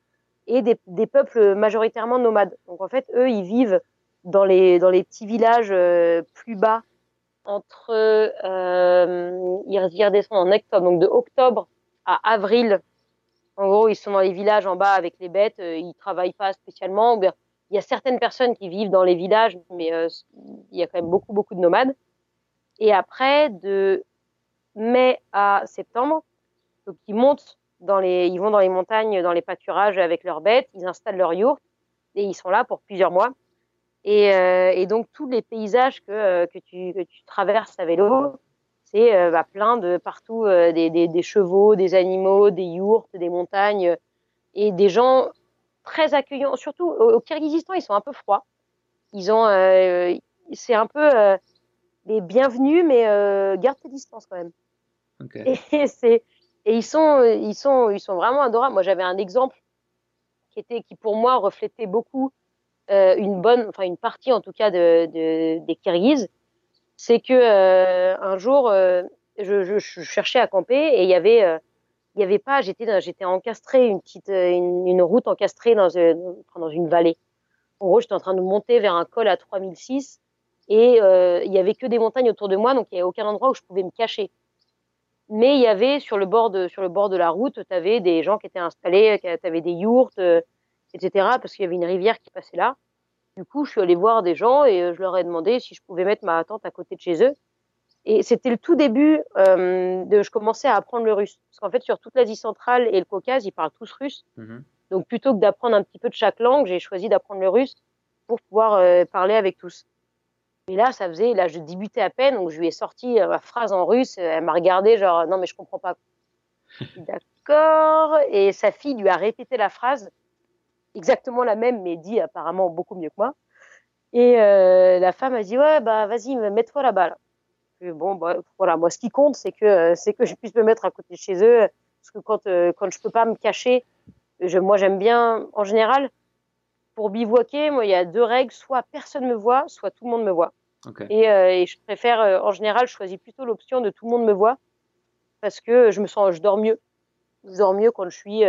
et des, des peuples majoritairement nomades. Donc en fait, eux, ils vivent dans les, dans les petits villages plus bas, entre, euh, ils redescendent en octobre, donc de octobre à avril. En gros, ils sont dans les villages en bas avec les bêtes, euh, ils travaillent pas spécialement. Il y a certaines personnes qui vivent dans les villages, mais euh, il y a quand même beaucoup, beaucoup de nomades. Et après, de mai à septembre, donc ils montent dans les, ils vont dans les montagnes, dans les pâturages avec leurs bêtes, ils installent leur yourte et ils sont là pour plusieurs mois. Et, euh, et donc tous les paysages que, euh, que, tu, que tu traverses à vélo, c'est euh, bah, plein de partout euh, des, des, des chevaux, des animaux, des yourtes, des montagnes et des gens très accueillants. Surtout au, au Kyrgyzstan, ils sont un peu froids. Ils ont, c'est un peu des bienvenus, mais garde tes distances quand même. Et c'est et ils sont ils sont ils sont vraiment adorables. Moi, j'avais un exemple qui était qui pour moi reflétait beaucoup une bonne, enfin une partie en tout cas de, de des Kirghizes. C'est que euh, un jour, euh, je, je, je cherchais à camper et il y avait euh, il y avait pas, j'étais j'étais encastré une petite euh, une, route encastrée dans une, dans une vallée. En gros, j'étais en train de monter vers un col à 3006 et euh, il y avait que des montagnes autour de moi, donc il y avait aucun endroit où je pouvais me cacher. Mais il y avait sur le bord de sur le bord de la route, tu avais des gens qui étaient installés, tu avais des yourtes, euh, etc. Parce qu'il y avait une rivière qui passait là. Du coup, je suis allée voir des gens et euh, je leur ai demandé si je pouvais mettre ma tente à côté de chez eux. Et c'était le tout début euh, de je commençais à apprendre le russe. Parce qu'en fait, sur toute l'Asie centrale et le Caucase, ils parlent tous russe. Mhm. Donc plutôt que d'apprendre un petit peu de chaque langue, j'ai choisi d'apprendre le russe pour pouvoir euh, parler avec tous. Et là, ça faisait, là, je débutais à peine, donc je lui ai sorti euh, ma phrase en russe. Elle m'a regardé genre, non mais je comprends pas. D'accord. Et sa fille lui a répété la phrase, exactement la même, mais dit apparemment beaucoup mieux que moi. Et euh, la femme a dit, ouais, bah vas-y, mets-toi là-bas. Là. Et bon, bah, voilà, moi, ce qui compte, c'est que euh, c'est que je puisse me mettre à côté de chez eux, parce que quand euh, quand je peux pas me cacher, je, moi, j'aime bien, en général, pour bivouaquer, moi, il y a deux règles soit personne me voit, soit tout le monde me voit. Et, euh, et je préfère, en général, je choisis plutôt l'option de tout le monde me voit, parce que je me sens, je dors mieux. Je dors mieux quand je suis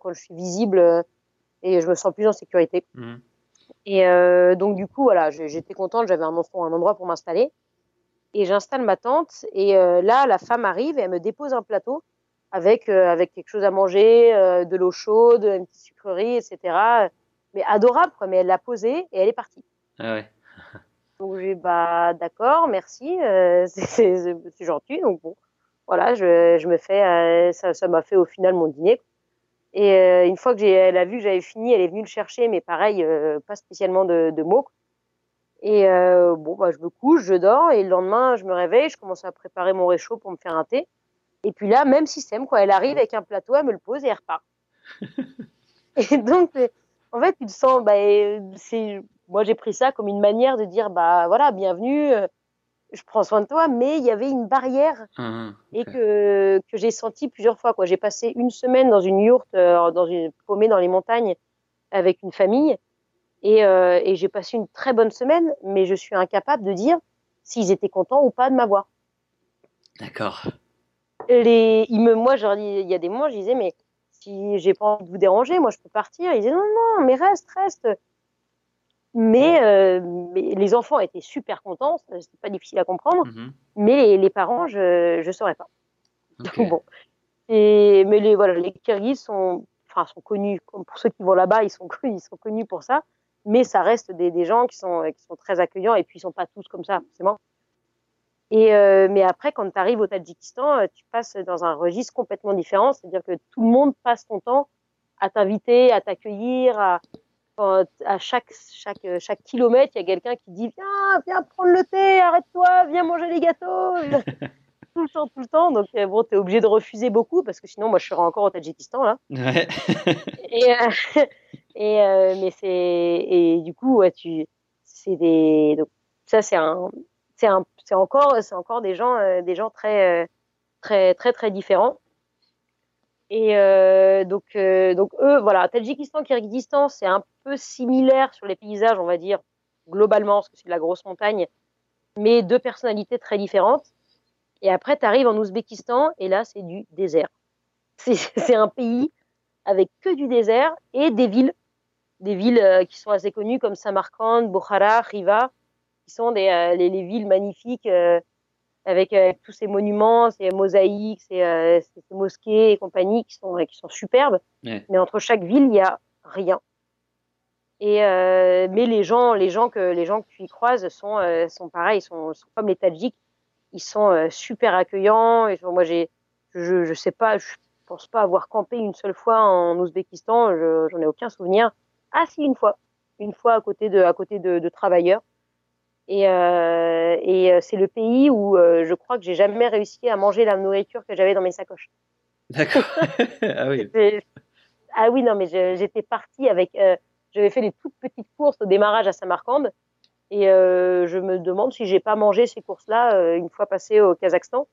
quand je suis visible et je me sens plus en sécurité. Mhm. Et euh, donc du coup, voilà, j'étais contente, j'avais un, enfant- un endroit pour m'installer. Et j'installe ma tente. Et euh, là, la femme arrive et elle me dépose un plateau avec euh, avec quelque chose à manger, de l'eau chaude, une petite sucrerie, etc. Mais adorable, quoi. Mais elle l'a posée et elle est partie. Ah ouais. Donc j'ai bah d'accord, merci, c'est- gentil. Donc bon, voilà, je, je me fais, ça ça m'a fait au final mon dîner. Et euh, une fois que j'ai, elle a vu que j'avais fini, elle est venue le chercher, mais pareil, euh, pas spécialement de, de mots. Et euh, bon, bah je me couche, je dors, et le lendemain, je me réveille, je commence à préparer mon réchaud pour me faire un thé. Et puis là, même système, quoi. Elle arrive avec un plateau, elle me le pose et elle repart. et donc, en fait, tu te sens, bah, c'est, moi j'ai pris ça comme une manière de dire, bah voilà, bienvenue, je prends soin de toi, mais il y avait une barrière Mhm. et Ok. que, que j'ai senti plusieurs fois. Quoi. J'ai passé une semaine dans une yourte, euh, dans une paumée dans les montagnes avec une famille, et, euh, et j'ai passé une très bonne semaine, mais je suis incapable de dire s'ils étaient contents ou pas de m'avoir. D'accord. Les, ils me, moi, je leur dis, il y a des moments, je disais, mais si j'ai pas envie de vous déranger, moi, je peux partir. Ils disaient, non, non, mais reste, reste. Mais, euh, mais les enfants étaient super contents, c'était pas difficile à comprendre, Mhm. mais les, les parents, je je saurais pas. Ok. Donc bon. Et, mais les, voilà, les Kirghizes sont, enfin, sont connus, comme pour ceux qui vont là-bas, ils sont, connus- ils sont connus pour ça. Mais ça reste des, des gens qui sont, qui sont très accueillants et puis ils sont pas tous comme ça, forcément. Et, euh, mais après, quand tu arrives au Tadjikistan, euh, tu passes dans un registre complètement différent. C'est-à-dire que tout le monde passe son temps à t'inviter, à t'accueillir, à, à chaque, chaque, chaque kilomètre, il y a quelqu'un qui dit Viens, viens prendre le thé, arrête-toi, viens manger les gâteaux. tout le temps, tout le temps. Donc, euh, bon, tu es obligé de refuser beaucoup parce que sinon, moi, je serais encore au Tadjikistan, là. Ouais. Et, euh, et euh, mais c'est, et du coup, ouais, tu, c'est des, donc, ça, c'est un, c'est un, c'est encore, c'est encore des gens, euh, des gens très, euh, très, très, très différents. Et euh, donc, euh, donc eux, voilà, Tadjikistan, Kyrgyzstan, c'est un peu similaire sur les paysages, on va dire, globalement, parce que c'est de la grosse montagne, mais deux personnalités très différentes. Et après, tu arrives en Ouzbékistan, et là, c'est du désert. C'est un pays avec que du désert et des villes, des villes euh, qui sont assez connues comme Samarkand, Bukhara, Riva, qui sont des, euh, les, les villes magnifiques euh, avec euh, tous ces monuments, ces mosaïques, ces, ces, ces mosquées et compagnie qui sont, qui sont superbes. Ouais. Mais entre chaque ville, il y a rien. Et euh, mais les gens, les gens que les gens que tu y croises sont euh, sont pareils, sont, sont comme les Tadjiks, ils sont euh, super accueillants. Et moi, j'ai, je, je sais pas, je pense pas avoir campé une seule fois en Ouzbékistan. Je, j'en ai aucun souvenir. Ah si, une fois, une fois à côté de, à côté de, de travailleurs. Et, euh, et c'est le pays où je crois que j'ai jamais réussi à manger la nourriture que j'avais dans mes sacoches. D'accord. ah oui. Ah oui, non, mais j'étais partie avec. J'avais fait des toutes petites courses au démarrage à Samarcande. Et je me demande si j'ai pas mangé ces courses-là une fois passé au Kazakhstan.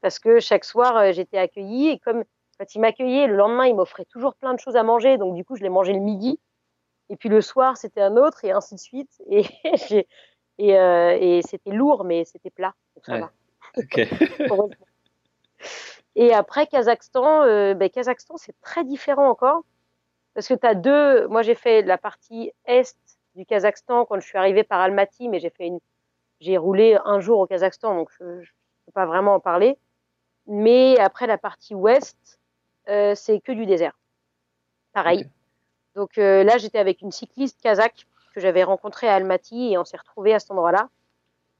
Parce que chaque soir, j'étais accueillie. Et comme quand il m'accueillait, le lendemain, il m'offrait toujours plein de choses à manger. Donc, du coup, je les mangeais le midi. Et puis le soir, c'était un autre, et ainsi de suite. Et, et, euh, et c'était lourd, mais c'était plat. Donc ça va. et après, Kazakhstan, euh, ben, Kazakhstan, c'est très différent encore. Parce que tu as deux. Moi, j'ai fait la partie est du Kazakhstan quand je suis arrivée par Almaty, mais j'ai fait une. J'ai roulé un jour au Kazakhstan, donc je ne peux pas vraiment en parler. Mais après, la partie ouest, euh, c'est que du désert. Pareil. Donc euh, là, j'étais avec une cycliste kazakh que j'avais rencontrée à Almaty et on s'est retrouvés à cet endroit-là.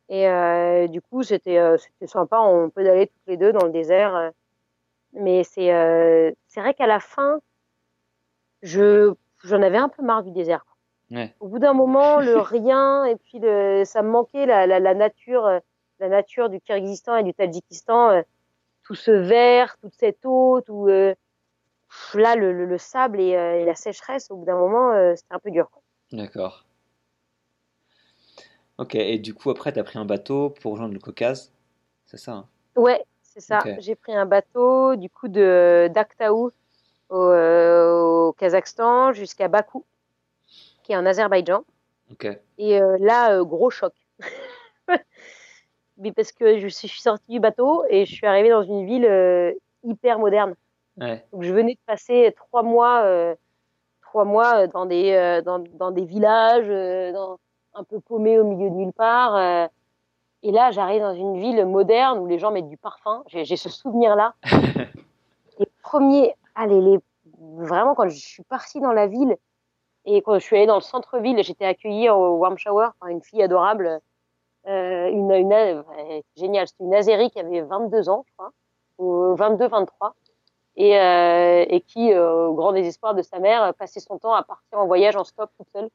Et euh, du coup, c'était c'était sympa. On peut aller toutes les deux dans le désert. mais c'est c'est vrai qu'à la fin, je j'en avais un peu marre du désert. Ouais. Au bout d'un moment, le rien et puis le, ça me manquait la, la, la nature, la nature du Kyrgyzstan et du Tadjikistan tout ce vert, toute cette eau, tout euh, là le, le, sable et, euh, et, la sécheresse. Au bout d'un moment, euh, c'était un peu dur. D'accord. Ok, et du coup après, tu as pris un bateau pour rejoindre le Caucase, c'est ça hein? Ouais, c'est ça. J'ai pris un bateau du coup de d'Aktaou au, au, Kazakhstan jusqu'à Bakou, qui est en Azerbaïdjan. Et là, gros choc. mais parce que je suis sortie du bateau et je suis arrivée dans une ville euh, hyper moderne. Ouais. Donc je venais de passer trois mois, euh, trois mois dans des euh, dans, dans, des villages, dans, un peu paumés au milieu de nulle part. et là, j'arrive dans une ville moderne où les gens mettent du parfum. J'ai ce souvenir-là. les premiers, allez, les, vraiment quand je suis partie dans la ville et quand je suis allée dans le centre-ville, j'étais accueillie au warm shower par une fille adorable euh, une, une euh, génial, c'était une Azérie qui avait 22 ans, je crois, ou 22, 23, et, euh, et qui, euh, au grand désespoir de sa mère, passait son temps à partir en voyage en stop toute seule,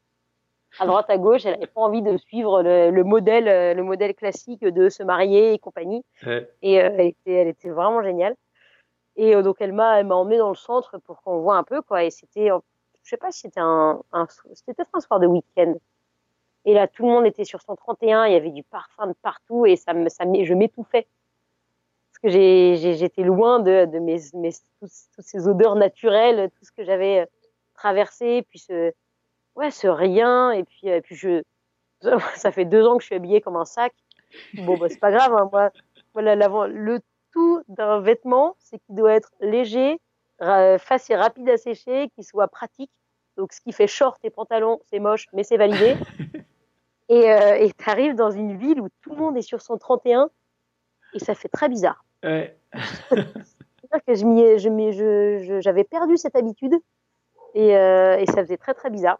à droite, à gauche. Elle n'avait pas envie de suivre le, le, modèle, le modèle classique de se marier et compagnie. Ouais. Et elle était, elle était vraiment géniale. Et donc elle m'a, elle emmené dans le centre pour qu'on voit un peu quoi. Et c'était, je sais pas si c'était un, c'était peut-être un soir de week-end. Et là, tout le monde était sur son 31, il y avait du parfum de partout et ça ça je m'étouffais. Parce que j'étais loin de, de mes, toutes, ces odeurs naturelles, tout ce que j'avais euh, traversé, puis ce, ouais, ce rien. Et puis, puis je, ça fait deux ans que je suis habillée comme un sac. Bon, bah, c'est pas grave. Hein, moi, le tout d'un vêtement, c'est qu'il doit être léger, facile, rapide à sécher, qu'il soit pratique. Donc, ce qui fait short et pantalon, c'est moche, mais c'est validé. Et euh, tu arrives dans une ville où tout le monde est sur son 31 et ça fait très bizarre. Ouais. C'est-à-dire que je je, j'avais perdu cette habitude et, euh, et, ça faisait très très bizarre.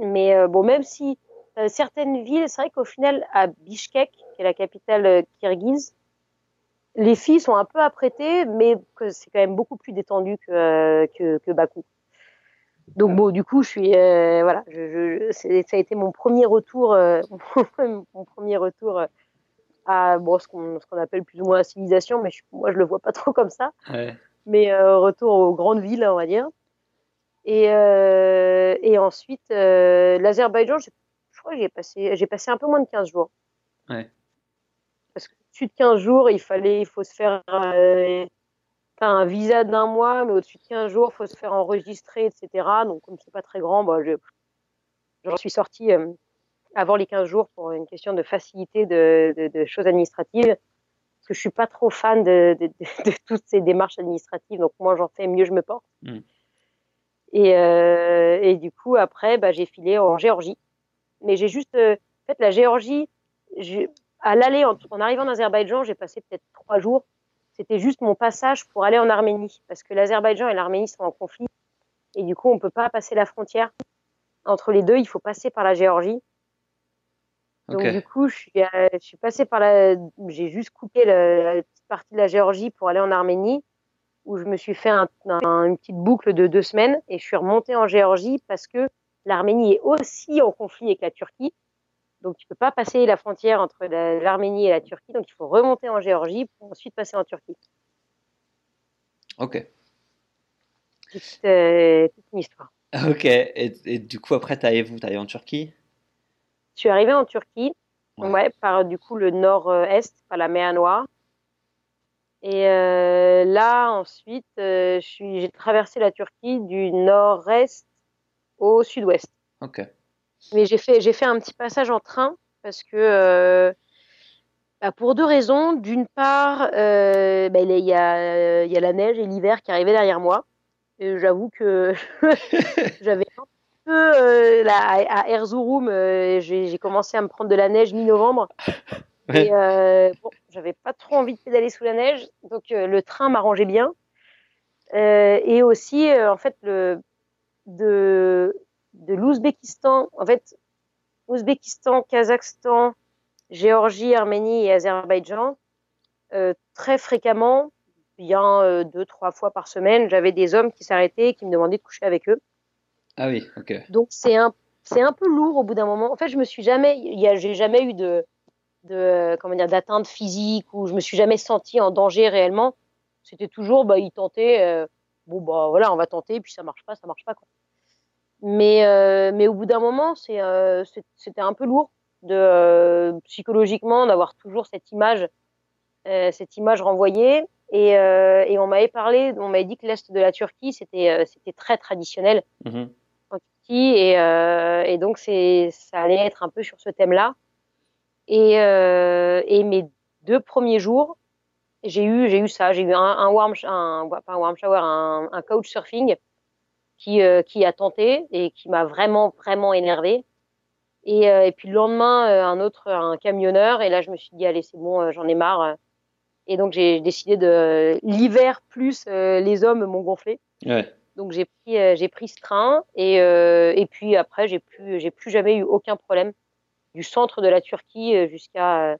Mais euh, bon, même si certaines villes, c'est vrai qu'au final, à Bishkek, qui est la capitale kirghize, les filles sont un peu apprêtées, mais c'est quand même beaucoup plus détendu que, euh, que, que Bakou. Donc bon, du coup, je suis euh, voilà, je, je, ça a été mon premier retour, euh, mon premier retour à bon, ce qu'on appelle plus ou moins la civilisation, mais je, moi je le vois pas trop comme ça. Ouais. Mais euh, retour aux grandes villes, on va dire. Et et ensuite l'Azerbaïdjan, je crois que j'ai passé j'ai passé un peu moins de 15 jours. Ouais. Au-dessus de 15 jours, il fallait il faut se faire T'as un visa d'un mois, mais au-dessus de 15 jours, faut se faire enregistrer, etc. Donc, comme c'est pas très grand, bah, je, j'en suis sortie euh, avant les 15 jours pour une question de facilité de, de, de, choses administratives. Parce que je suis pas trop fan de, toutes ces démarches administratives. Donc, moi, j'en fais mieux je me porte. Mm. Et, euh, et du coup, après, bah, j'ai filé en Géorgie. Mais j'ai juste, euh, en fait, la Géorgie, je, à l'aller, en, en arrivant en Azerbaïdjan, j'ai passé peut-être trois jours c'était juste mon passage pour aller en Arménie, parce que l'Azerbaïdjan et l'Arménie sont en conflit, et du coup, on peut pas passer la frontière entre les deux, il faut passer par la Géorgie. Donc okay. du coup, je suis, euh, je suis passée par la, j'ai juste coupé la, la, petite partie de la Géorgie pour aller en Arménie, où je me suis fait un, un, une petite boucle de deux semaines, et je suis remontée en Géorgie parce que l'Arménie est aussi en conflit avec la Turquie. Donc, tu peux pas passer la frontière entre l'Arménie et la Turquie. Donc, il faut remonter en Géorgie pour ensuite passer en Turquie. Ok. C'est euh, toute une histoire. Ok. Et, du coup, après, tu où Tu en Turquie? Je suis arrivée en Turquie, ouais. par du coup le nord-est, par la mer Noire. Et euh, là, ensuite, euh, j'ai traversé la Turquie du nord-est au sud-ouest. Ok. Mais j'ai fait, j'ai fait un petit passage en train parce que, euh, bah, pour deux raisons. D'une part, euh, bah, il y, a, y a la neige et l'hiver qui arrivaient derrière moi. J'avoue que j'avais un peu, euh, là, à Erzurum, j'ai commencé à me prendre de la neige mi-novembre. Et bon, j'avais pas trop envie de pédaler sous la neige, donc le train m'arrangeait bien. et aussi, en fait, le, de, de l'Ouzbékistan, en fait, Ouzbékistan, Kazakhstan, Géorgie, Arménie et Azerbaïdjan, euh, très fréquemment, bien euh, deux, trois fois par semaine, j'avais des hommes qui s'arrêtaient et qui me demandaient de coucher avec eux. Ah oui, ok. Donc c'est un, c'est un peu lourd au bout d'un moment. En fait, je me suis jamais, j'ai jamais eu de, de, comment dire, d'atteinte physique ou je me suis jamais senti en danger réellement. C'était toujours, bah, ils tentaient, euh, bon bah voilà, on va tenter, puis ça marche pas, ça marche pas quoi. Mais, euh, mais au bout d'un moment, euh, c'était un peu lourd de euh, psychologiquement d'avoir toujours cette image, cette image renvoyée. Et, et on m'avait parlé, on m'avait dit que l'est de la Turquie c'était c'était très traditionnel mmh en Turquie et, et donc c'est ça allait être un peu sur ce thème-là. Et, et mes deux premiers jours, j'ai eu j'ai eu ça, j'ai eu un, un warm un pas un warm shower, un, un couch surfing qui, euh, qui a tenté et qui m'a vraiment, vraiment énervé. Et, euh, et, puis le lendemain, euh, un autre, un camionneur. Et là, je me suis dit, allez, c'est bon, j'en ai marre. Et donc, j'ai décidé de. L'hiver plus les hommes m'ont gonflé. Ouais. Donc, j'ai pris, j'ai pris ce train. Et, et puis après, j'ai plus, j'ai plus jamais eu aucun problème. Du centre de la Turquie jusqu'à.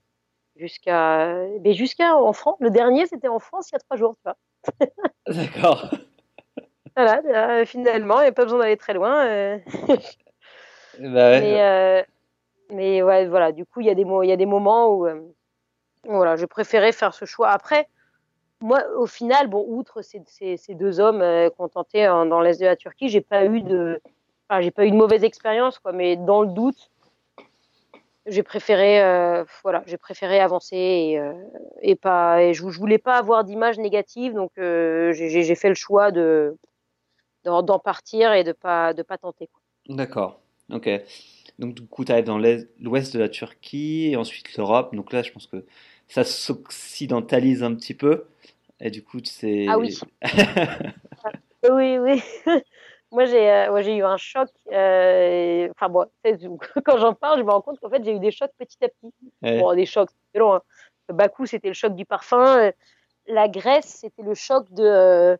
Jusqu'à. Mais jusqu'à en France. Le dernier, c'était en France il y a trois jours, tu vois. D'accord. Voilà, euh, finalement, il n'y a pas besoin d'aller très loin. Euh. bah ouais, mais, euh, mais ouais, voilà, du coup, il y, a des il y a des moments où voilà, je préférais faire ce choix. Après, moi, au final, bon, outre ces, ces, ces deux hommes qu'on tentait dans l'est de la Turquie, j'ai pas eu de, enfin, j'ai pas eu de mauvaise expérience, quoi. Mais dans le doute, j'ai préféré, voilà, j'ai préféré avancer et, et pas, et je, je voulais pas avoir d'image négative, donc j'ai fait le choix de, d'en partir et de pas de pas tenter. D'accord. Ok. Donc du coup, tu arrives dans l'ouest de la Turquie et ensuite l'Europe. Donc là, je pense que ça s'occidentalise un petit peu. Et du coup, c'est. Ah oui. oui, oui. Moi, j'ai euh, j'ai eu un choc. Euh, enfin, bon, quand j'en parle, je me rends compte qu'en fait, j'ai eu des chocs petit à petit. Bon, des chocs, c'est long. Hein. Bakou, c'était le choc du parfum. La Grèce, c'était le choc de. Euh,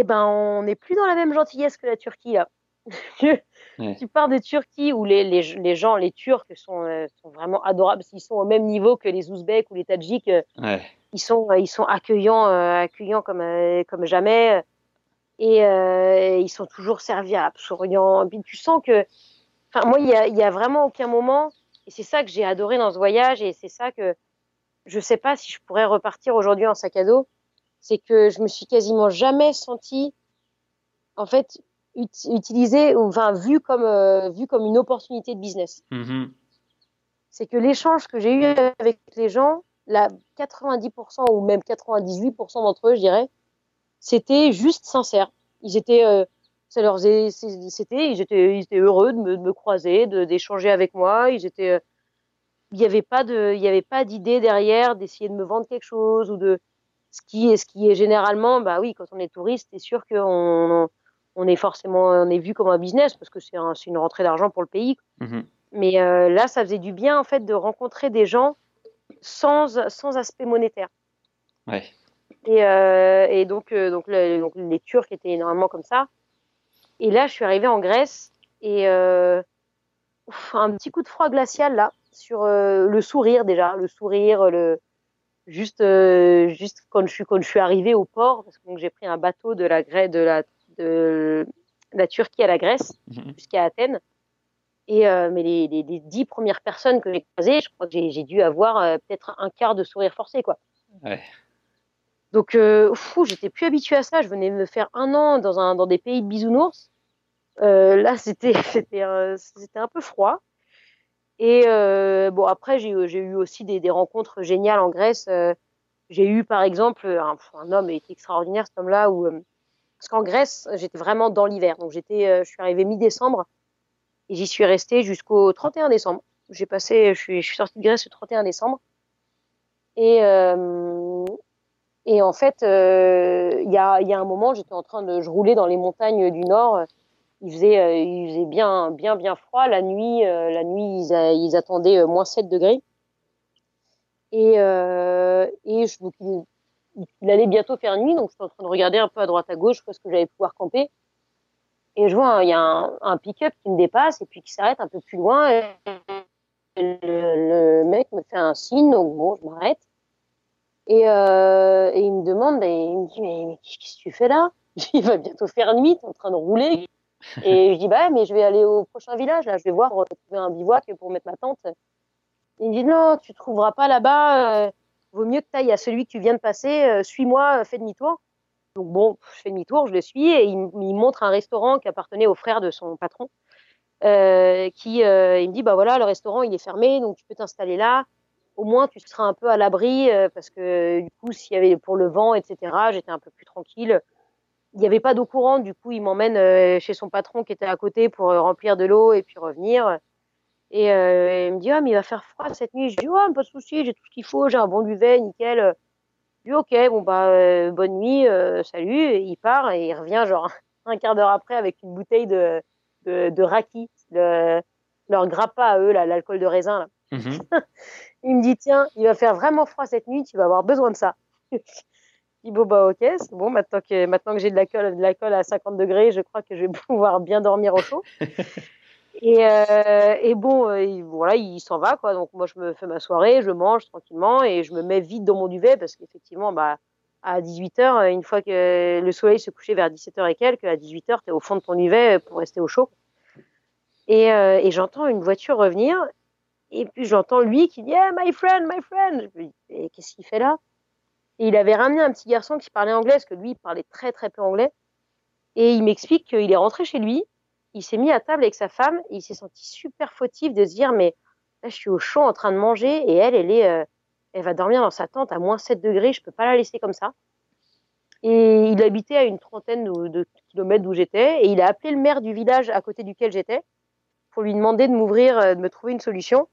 eh ben, on n'est plus dans la même gentillesse que la Turquie là. tu, pars de Turquie où les, les, les gens, les Turcs sont, euh, sont vraiment adorables. Ils sont au même niveau que les Ouzbeks ou les Tadjiks. Euh, ils sont, euh, ils sont accueillants, accueillants comme, comme jamais. Et ils sont toujours serviables, souriants. Et puis tu sens que, enfin, moi, il y a, y a vraiment aucun moment. Et c'est ça que j'ai adoré dans ce voyage. Et c'est ça que je sais pas si je pourrais repartir aujourd'hui en sac à dos c'est que je me suis quasiment jamais sentie, en fait, utilisée, enfin, vue comme, euh, vue comme une opportunité de business. Mm-hmm. C'est que l'échange que j'ai eu avec les gens, là, 90% ou même 98% d'entre eux, je dirais, c'était juste sincère. Ils étaient, euh, ça leur c'était, ils étaient, ils étaient heureux de me, de me croiser, d'échanger avec moi. Ils étaient, euh, il n'y avait pas de, il y avait pas d'idée derrière d'essayer de me vendre quelque chose ou de, ce qui est, ce qui est généralement, bah oui, quand on est touriste, c'est sûr qu'on on est forcément, on est vu comme un business parce que c'est un, une rentrée d'argent pour le pays. Mhm. Mais euh, là, ça faisait du bien en fait de rencontrer des gens sans, sans aspect monétaire. Ouais. Et, euh, et donc, euh, donc, donc, les Turcs étaient énormément comme ça. Et là, je suis arrivée en Grèce et un petit coup de froid glacial là sur le sourire déjà, le sourire, le juste euh, juste quand je suis quand je suis arrivée au port parce que j'ai pris un bateau de la Grèce de la de la Turquie à la Grèce, Mhm. jusqu'à Athènes. Et euh, mais les, les, les dix premières personnes que j'ai croisées, je crois que j'ai j'ai dû avoir euh, peut-être un quart de sourire forcé, quoi. Ouais. Donc, euh, fou, j'étais plus habituée à ça. Je venais me faire un an dans, un, dans des pays de bisounours. Euh, là, c'était c'était euh, c'était un peu froid. Et euh, bon, après, j'ai eu- aussi des, des rencontres géniales en Grèce. Euh, j'ai eu, par exemple, un, un homme était extraordinaire, cet homme-là, où euh, parce qu'en Grèce, j'étais vraiment dans l'hiver. Donc, j'étais, je suis arrivée mi-décembre et j'y suis restée jusqu'au 31 décembre. J'ai passé, je suis, je suis sortie de Grèce le 31 décembre. Et euh, et en fait, il y, a, y a un moment, j'étais en train de, je roulais dans les montagnes du Nord. Il faisait, euh, il faisait bien, bien, bien froid. La nuit, euh, la nuit, ils, ils attendaient euh, moins 7 degrés. Et, euh, et je, il, allait bientôt faire nuit, donc j'étais en train de regarder un peu à droite à gauche, où est-ce que j'allais pouvoir camper. Et je vois, hein, il y a un, un pick-up qui me dépasse et puis qui s'arrête un peu plus loin. Le, le mec me fait un signe, donc bon, je m'arrête. Et, euh, et il me demande, et il me dit, mais, mais qu'est-ce que tu fais là? Il va bientôt faire nuit, t'es en train de rouler. Et je dis, bah, mais je vais aller au prochain village, là, je vais voir, trouver un bivouac pour mettre ma tente. Il me dit, non, tu trouveras pas là-bas, euh, vaut mieux que tu ailles à celui que tu viens de passer, euh, suis-moi, euh, fais demi-tour. Donc bon, je fais demi-tour, je le suis, et il, il me montre un restaurant qui appartenait au frère de son patron, euh, qui, il me dit, bah voilà, le restaurant, il est fermé, donc tu peux t'installer là au moins tu seras un peu à l'abri parce que du coup s'il y avait pour le vent etc j'étais un peu plus tranquille il n'y avait pas d'eau courante du coup il m'emmène euh, chez son patron qui était à côté pour euh, remplir de l'eau et puis revenir. Et euh, il me dit ah mais il va faire froid cette nuit. Je dis oh pas de souci j'ai tout ce qu'il faut j'ai un bon duvet nickel. Je dis ok bon bah euh, bonne nuit euh, salut. Et il part et il revient genre un quart d'heure après avec une bouteille de de, de raki le, leur grappa à eux l'alcool de raisin là. Mhm. il me dit, tiens, il va faire vraiment froid cette nuit, tu vas avoir besoin de ça. Je dis, bon, ok, c'est bon, maintenant que, maintenant que j'ai de l'alcool, de l'alcool à 50 degrés, je crois que je vais pouvoir bien dormir au chaud. et, euh, et bon, euh, il- voilà, il s'en va, quoi. Donc, moi, je me fais ma soirée, je mange tranquillement et je me mets vite dans mon duvet parce qu'effectivement, bah, à 18h, une fois que le soleil se couchait vers 17h et quelques, à 18h, tu es au fond de ton duvet pour rester au chaud. Et, euh, et j'entends une voiture revenir et puis j'entends lui qui dit hey, my friend, my friend. Je me dis qu'est-ce qu'il fait là? Et il avait ramené un petit garçon qui parlait anglais, parce que lui il parlait très très peu anglais. Et il m'explique qu'il est rentré chez lui, il s'est mis à table avec sa femme, et il s'est senti super fautif de se dire mais là je suis au chaud en train de manger, et elle, elle est, euh, elle va dormir dans sa tente à moins 7 degrés, je peux pas la laisser comme ça. Et il habitait à une trentaine de, kilomètres d'où j'étais, et il a appelé le maire du village à côté duquel j'étais pour lui demander de m'ouvrir, euh, de me trouver une solution.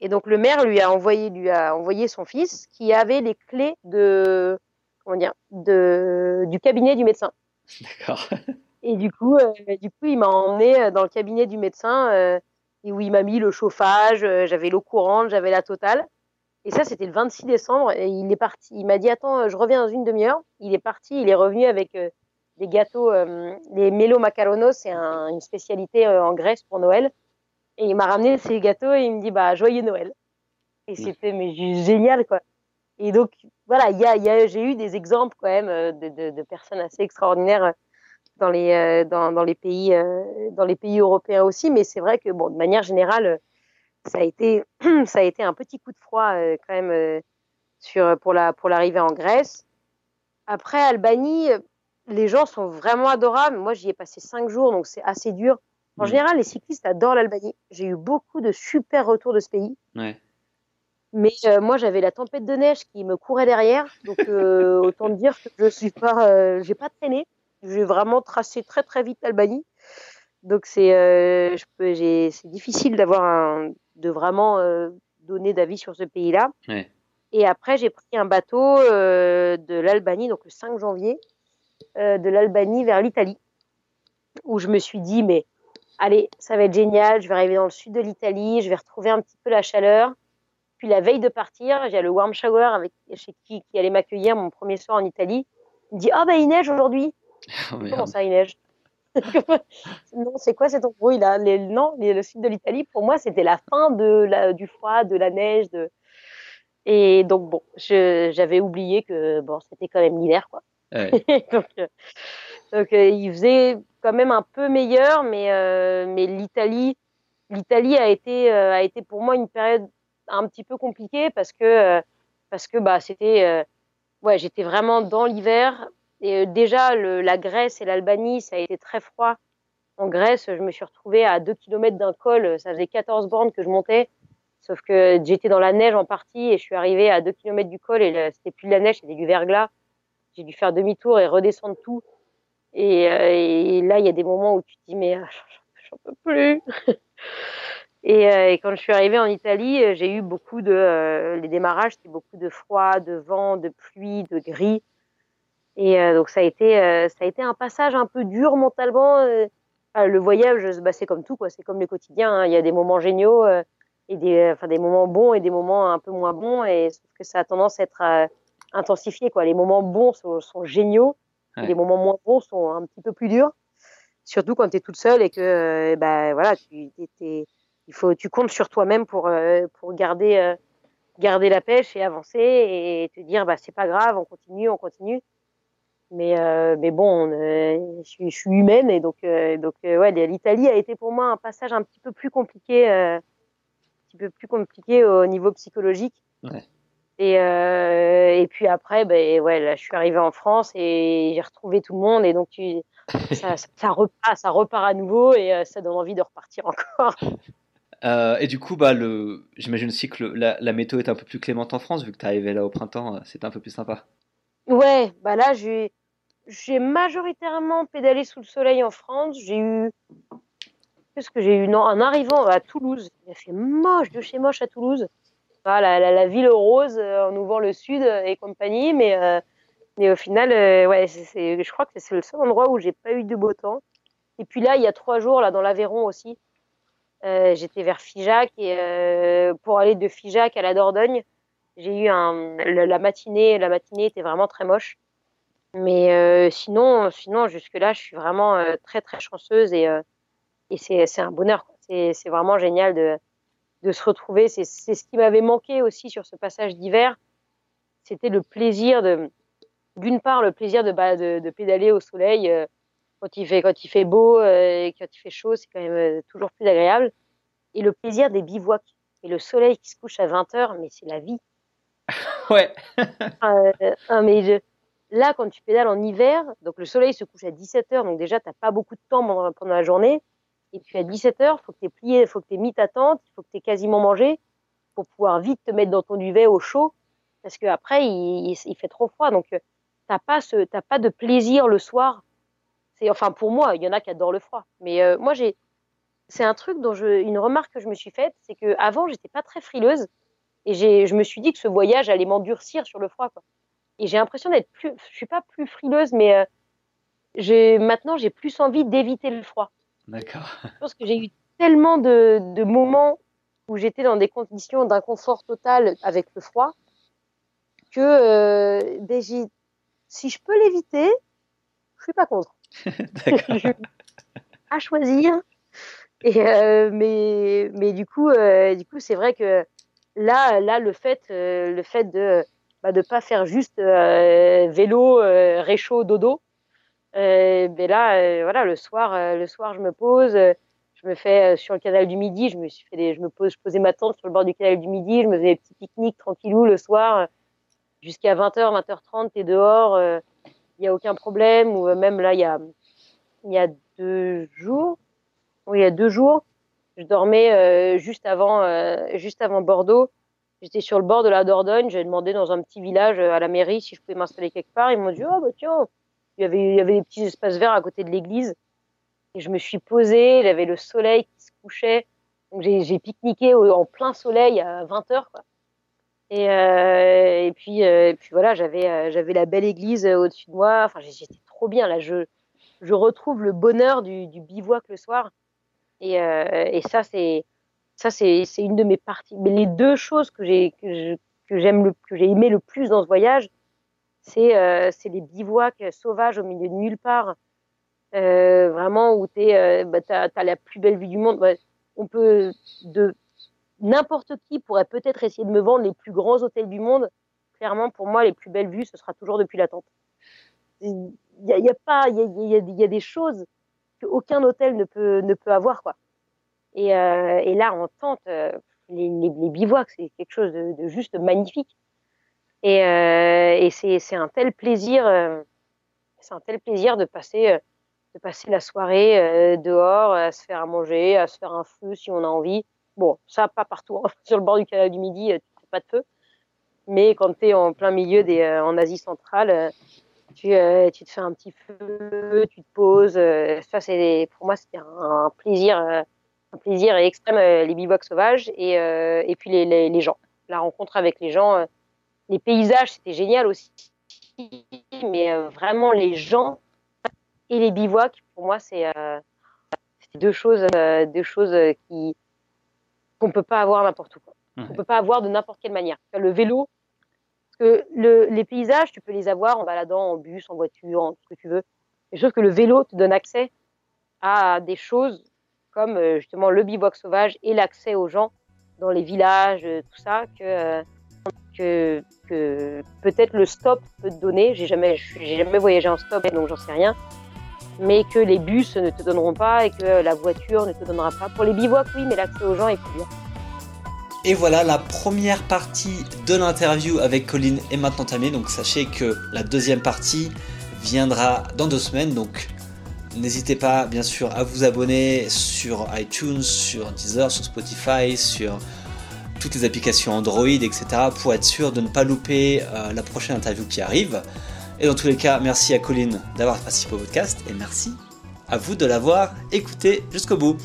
Et donc le maire lui a envoyé, lui a envoyé son fils qui avait les clés de, comment dire, de, du cabinet du médecin. D'accord. Et du coup, euh, du coup, il m'a emmené euh, dans le cabinet du médecin euh, et où il m'a mis le chauffage, euh, j'avais l'eau courante, j'avais la totale. Et ça, c'était le 26 décembre. Et il est parti. Il m'a dit attends, je reviens dans une demi-heure. Il est parti. Il est revenu avec des gâteaux, les melo macaronos, c'est un, une spécialité en Grèce pour Noël. Et il m'a ramené ces gâteaux et il me dit bah joyeux Noël. Et c'était mais génial quoi. Et donc voilà, il y a, y a, j'ai eu des exemples quand même euh, de, de, de personnes assez extraordinaires euh, dans les euh, dans, dans les pays euh, dans les pays européens aussi. Mais c'est vrai que bon de manière générale, ça a été ça a été un petit coup de froid quand même euh, sur pour la pour l'arrivée en Grèce. Après Albanie, les gens sont vraiment adorables. Moi j'y ai passé cinq jours donc c'est assez dur. En Mhm. général, les cyclistes adorent l'Albanie. J'ai eu beaucoup de super retours de ce pays. Ouais. Mais euh, moi, j'avais la tempête de neige qui me courait derrière. Donc, euh, autant dire que je suis pas, euh, j'ai pas traîné. J'ai vraiment tracé très très vite l'Albanie. Donc, c'est, euh, c'est difficile d'avoir un, de vraiment donner d'avis sur ce pays-là. Ouais. Et après, j'ai pris un bateau de l'Albanie, donc le 5 janvier, de l'Albanie vers l'Italie, où je me suis dit, mais allez, ça va être génial, je vais arriver dans le sud de l'Italie, je vais retrouver un petit peu la chaleur. Puis la veille de partir, j'ai le warm shower avec chez qui, qui allait m'accueillir mon premier soir en Italie. Il me dit, ah bah il neige aujourd'hui. Oh. Comment ça, il neige? Non, c'est quoi cette embrouille là? Les, Non, les- le sud de l'Italie, pour moi, c'était la fin de la, du froid, de la neige. De... Et donc, bon, j'avais oublié que bon, c'était quand même l'hiver, quoi. Ouais. donc, euh, Donc il faisait quand même un peu meilleur, mais mais l'Italie l'Italie a été a été pour moi une période un petit peu compliquée parce que parce que bah c'était ouais j'étais vraiment dans l'hiver et déjà le, la Grèce et l'Albanie ça a été très froid en Grèce, je me suis retrouvée à 2 km d'un col. Ça faisait 14 bornes que je montais. Sauf que j'étais dans la neige en partie et je suis arrivée à 2 km du col et c'était plus de la neige, c'était du verglas. J'ai dû faire demi-tour et redescendre tout. Et, euh, et là, il y a des moments où tu te dis, mais ah, j'en peux plus. et, euh, et, quand je suis arrivée en Italie, j'ai eu beaucoup de. Euh, les démarrages, c'était beaucoup de froid, de vent, de pluie, de gris. Et donc, ça a, été, ça a été un passage un peu dur mentalement ah, le voyage, bah, c'est comme tout, quoi. C'est comme le quotidien. Hein. Il y a des moments géniaux euh, et des, enfin, des moments bons et des moments un peu moins bons. Et sauf que ça a tendance à être euh, intensifié, quoi. Les moments bons sont géniaux. Les moments moins bons sont un petit peu plus durs. Surtout quand tu es toute seule et que, euh, bah, voilà, tu, il faut, tu comptes sur toi-même pour, pour garder, garder la pêche et avancer et te dire, bah, c'est pas grave, on continue, on continue. Mais, euh, mais bon, euh, je, suis, je, suis, humaine et donc, euh, donc euh, ouais, l'Italie a été pour moi un passage un petit peu plus compliqué, euh, un petit peu plus compliqué au niveau psychologique. Ouais. Et, et puis après, ben ouais, là, je suis arrivée en France et j'ai retrouvé tout le monde et donc tu, ça, ça, ça, repart, ça repart à nouveau et ça donne envie de repartir encore. Euh, et du coup, bah, le... j'imagine aussi que le, la, la, météo est un peu plus clémente en France, vu que tu es arrivé là au printemps, c'est un peu plus sympa. Ouais, bah là, j'ai, j'ai majoritairement pédalé sous le soleil en France. J'ai eu, qu'est-ce que j'ai eu? Non, en arrivant à Toulouse, il a fait moche de chez moche à Toulouse. La, ville rose euh, en ouvrant le sud et compagnie, mais euh, mais au final, euh, ouais, je crois que c'est le seul endroit où j'ai pas eu de beau temps. Et puis là, il y a trois jours, là, dans l'Aveyron aussi, j'étais vers Figeac et pour aller de Figeac à la Dordogne, j'ai eu un, la matinée, la matinée était vraiment très moche. Mais sinon, sinon jusque là, je suis vraiment très très chanceuse et, et c'est, un bonheur. C'est vraiment génial de, de se retrouver. C'est, ce qui m'avait manqué aussi sur ce passage d'hiver. C'était le plaisir de, d'une part, le plaisir de, bah, de, de pédaler au soleil euh, quand il fait quand il fait beau et quand il fait chaud, c'est quand même toujours plus agréable. Et le plaisir des bivouacs et le soleil qui se couche à 20 heures, mais c'est la vie. ouais. euh, mais je, là, quand tu pédales en hiver, donc le soleil se couche à 17 heures, donc déjà, tu n'as pas beaucoup de temps pendant, pendant, la journée. Et puis à 17 heures, faut que tu aies plié, faut que tu mis ta tente, il faut que tu aies quasiment mangé pour pouvoir vite te mettre dans ton duvet au chaud. Parce qu'après, il, il, il, fait trop froid. Donc, tu n'as pas, pas de plaisir le soir. C'est, enfin, pour moi, il y en a qui adorent le froid. Mais euh, moi, j'ai, c'est un truc dont une remarque que je me suis faite, c'est que avant, j'étais pas très frileuse. Et je me suis dit que ce voyage allait m'endurcir sur le froid. Et j'ai l'impression d'être plus, je suis pas plus frileuse, mais euh, maintenant j'ai plus envie d'éviter le froid. D'accord. Je pense que j'ai eu tellement de, de moments où j'étais dans des conditions d'inconfort total avec le froid que euh, ben si je peux l'éviter, je suis pas contre. à choisir. Et euh, mais mais du coup euh, du coup c'est vrai que là, là, le fait, euh, le fait de bah, de pas faire juste euh, vélo, euh, réchaud, dodo. Euh, ben là, euh, voilà, le soir, euh, le soir, je me pose, je me fais sur le canal du Midi, je me suis fait des, je me pose, je posais ma tente sur le bord du canal du Midi, je me faisais des petits pique-niques tranquillou le soir, jusqu'à 20h, 20h30, t'es dehors, il n'y a aucun problème. Ou même là, il y a, il y a deux jours, oui, il y a deux jours, je dormais euh, juste avant, euh, juste avant Bordeaux. J'étais sur le bord de la Dordogne. J'ai demandé dans un petit village à la mairie si je pouvais m'installer quelque part. Ils m'ont dit oh bah tiens, il y avait, des petits espaces verts à côté de l'église. Et je me suis posée. Avait le soleil qui se couchait. Donc j'ai pique-niqué en plein soleil à 20 heures. Quoi. Et, euh, euh, et puis voilà, j'avais, euh, j'avais la belle église au-dessus de moi. Enfin, j'étais trop bien là. Je, je retrouve le bonheur du, bivouac le soir. Et, ça, c'est c'est une de mes parties. Mais les deux choses que j'ai j'aime que j'ai aimé le plus dans ce voyage, c'est euh, les bivouacs sauvages au milieu de nulle part. Euh, vraiment où tu euh, bah, as, la plus belle vue du monde. On peut de n'importe qui pourrait peut-être essayer de me vendre les plus grands hôtels du monde. Clairement, pour moi, les plus belles vues, ce sera toujours depuis la tente. il y a, pas, il y a, des choses qu'aucun hôtel ne peut, ne peut avoir, quoi. Et, euh, là, en tente, les, bivouacs, c'est quelque chose de, juste magnifique. Et, euh, c'est un tel plaisir, euh, c'est un tel plaisir de passer, euh, de passer la soirée dehors, à se faire à manger, à se faire un feu si on a envie. Bon, ça, pas partout. Hein. Sur le bord du canal du Midi, tu fais pas de feu. Mais quand tu es en plein milieu des, en Asie centrale, tu, te fais un petit feu, tu te poses. Ça, c'est pour moi, c'était un, plaisir, un plaisir extrême, les bivouacs sauvages et, et puis les, gens. La rencontre avec les gens, les paysages, c'était génial aussi. Mais vraiment, les gens et les bivouacs, pour moi, c'est deux choses, deux choses qui qu'on peut pas avoir n'importe où. Quoi. Mmh. On peut pas avoir de n'importe quelle manière. Le vélo, que le, les paysages, tu peux les avoir en baladant en bus, en voiture, en ce que tu veux. Et sauf que le vélo te donne accès à des choses comme euh, justement le bivouac sauvage et l'accès aux gens dans les villages, euh, tout ça, que, euh, que, peut-être le stop peut te donner. J'ai jamais, j'ai jamais voyagé en stop, donc j'en sais rien. Mais que les bus ne te donneront pas et que la voiture ne te donnera pas. Pour les bivouacs, oui, mais l'accès aux gens est plus dur. Et voilà, la première partie de l'interview avec Colline est maintenant terminée. Donc sachez que la deuxième partie viendra dans deux semaines. Donc n'hésitez pas bien sûr à vous abonner sur iTunes, sur Deezer, sur Spotify, sur toutes les applications Android, etc. pour être sûr de ne pas louper euh, la prochaine interview qui arrive. Et dans tous les cas, merci à Colline d'avoir participé au podcast et merci à vous de l'avoir écouté jusqu'au bout.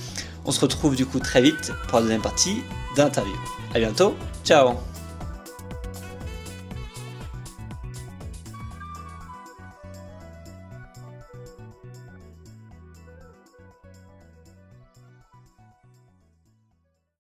On se retrouve du coup très vite pour la deuxième partie d'interview. À bientôt, ciao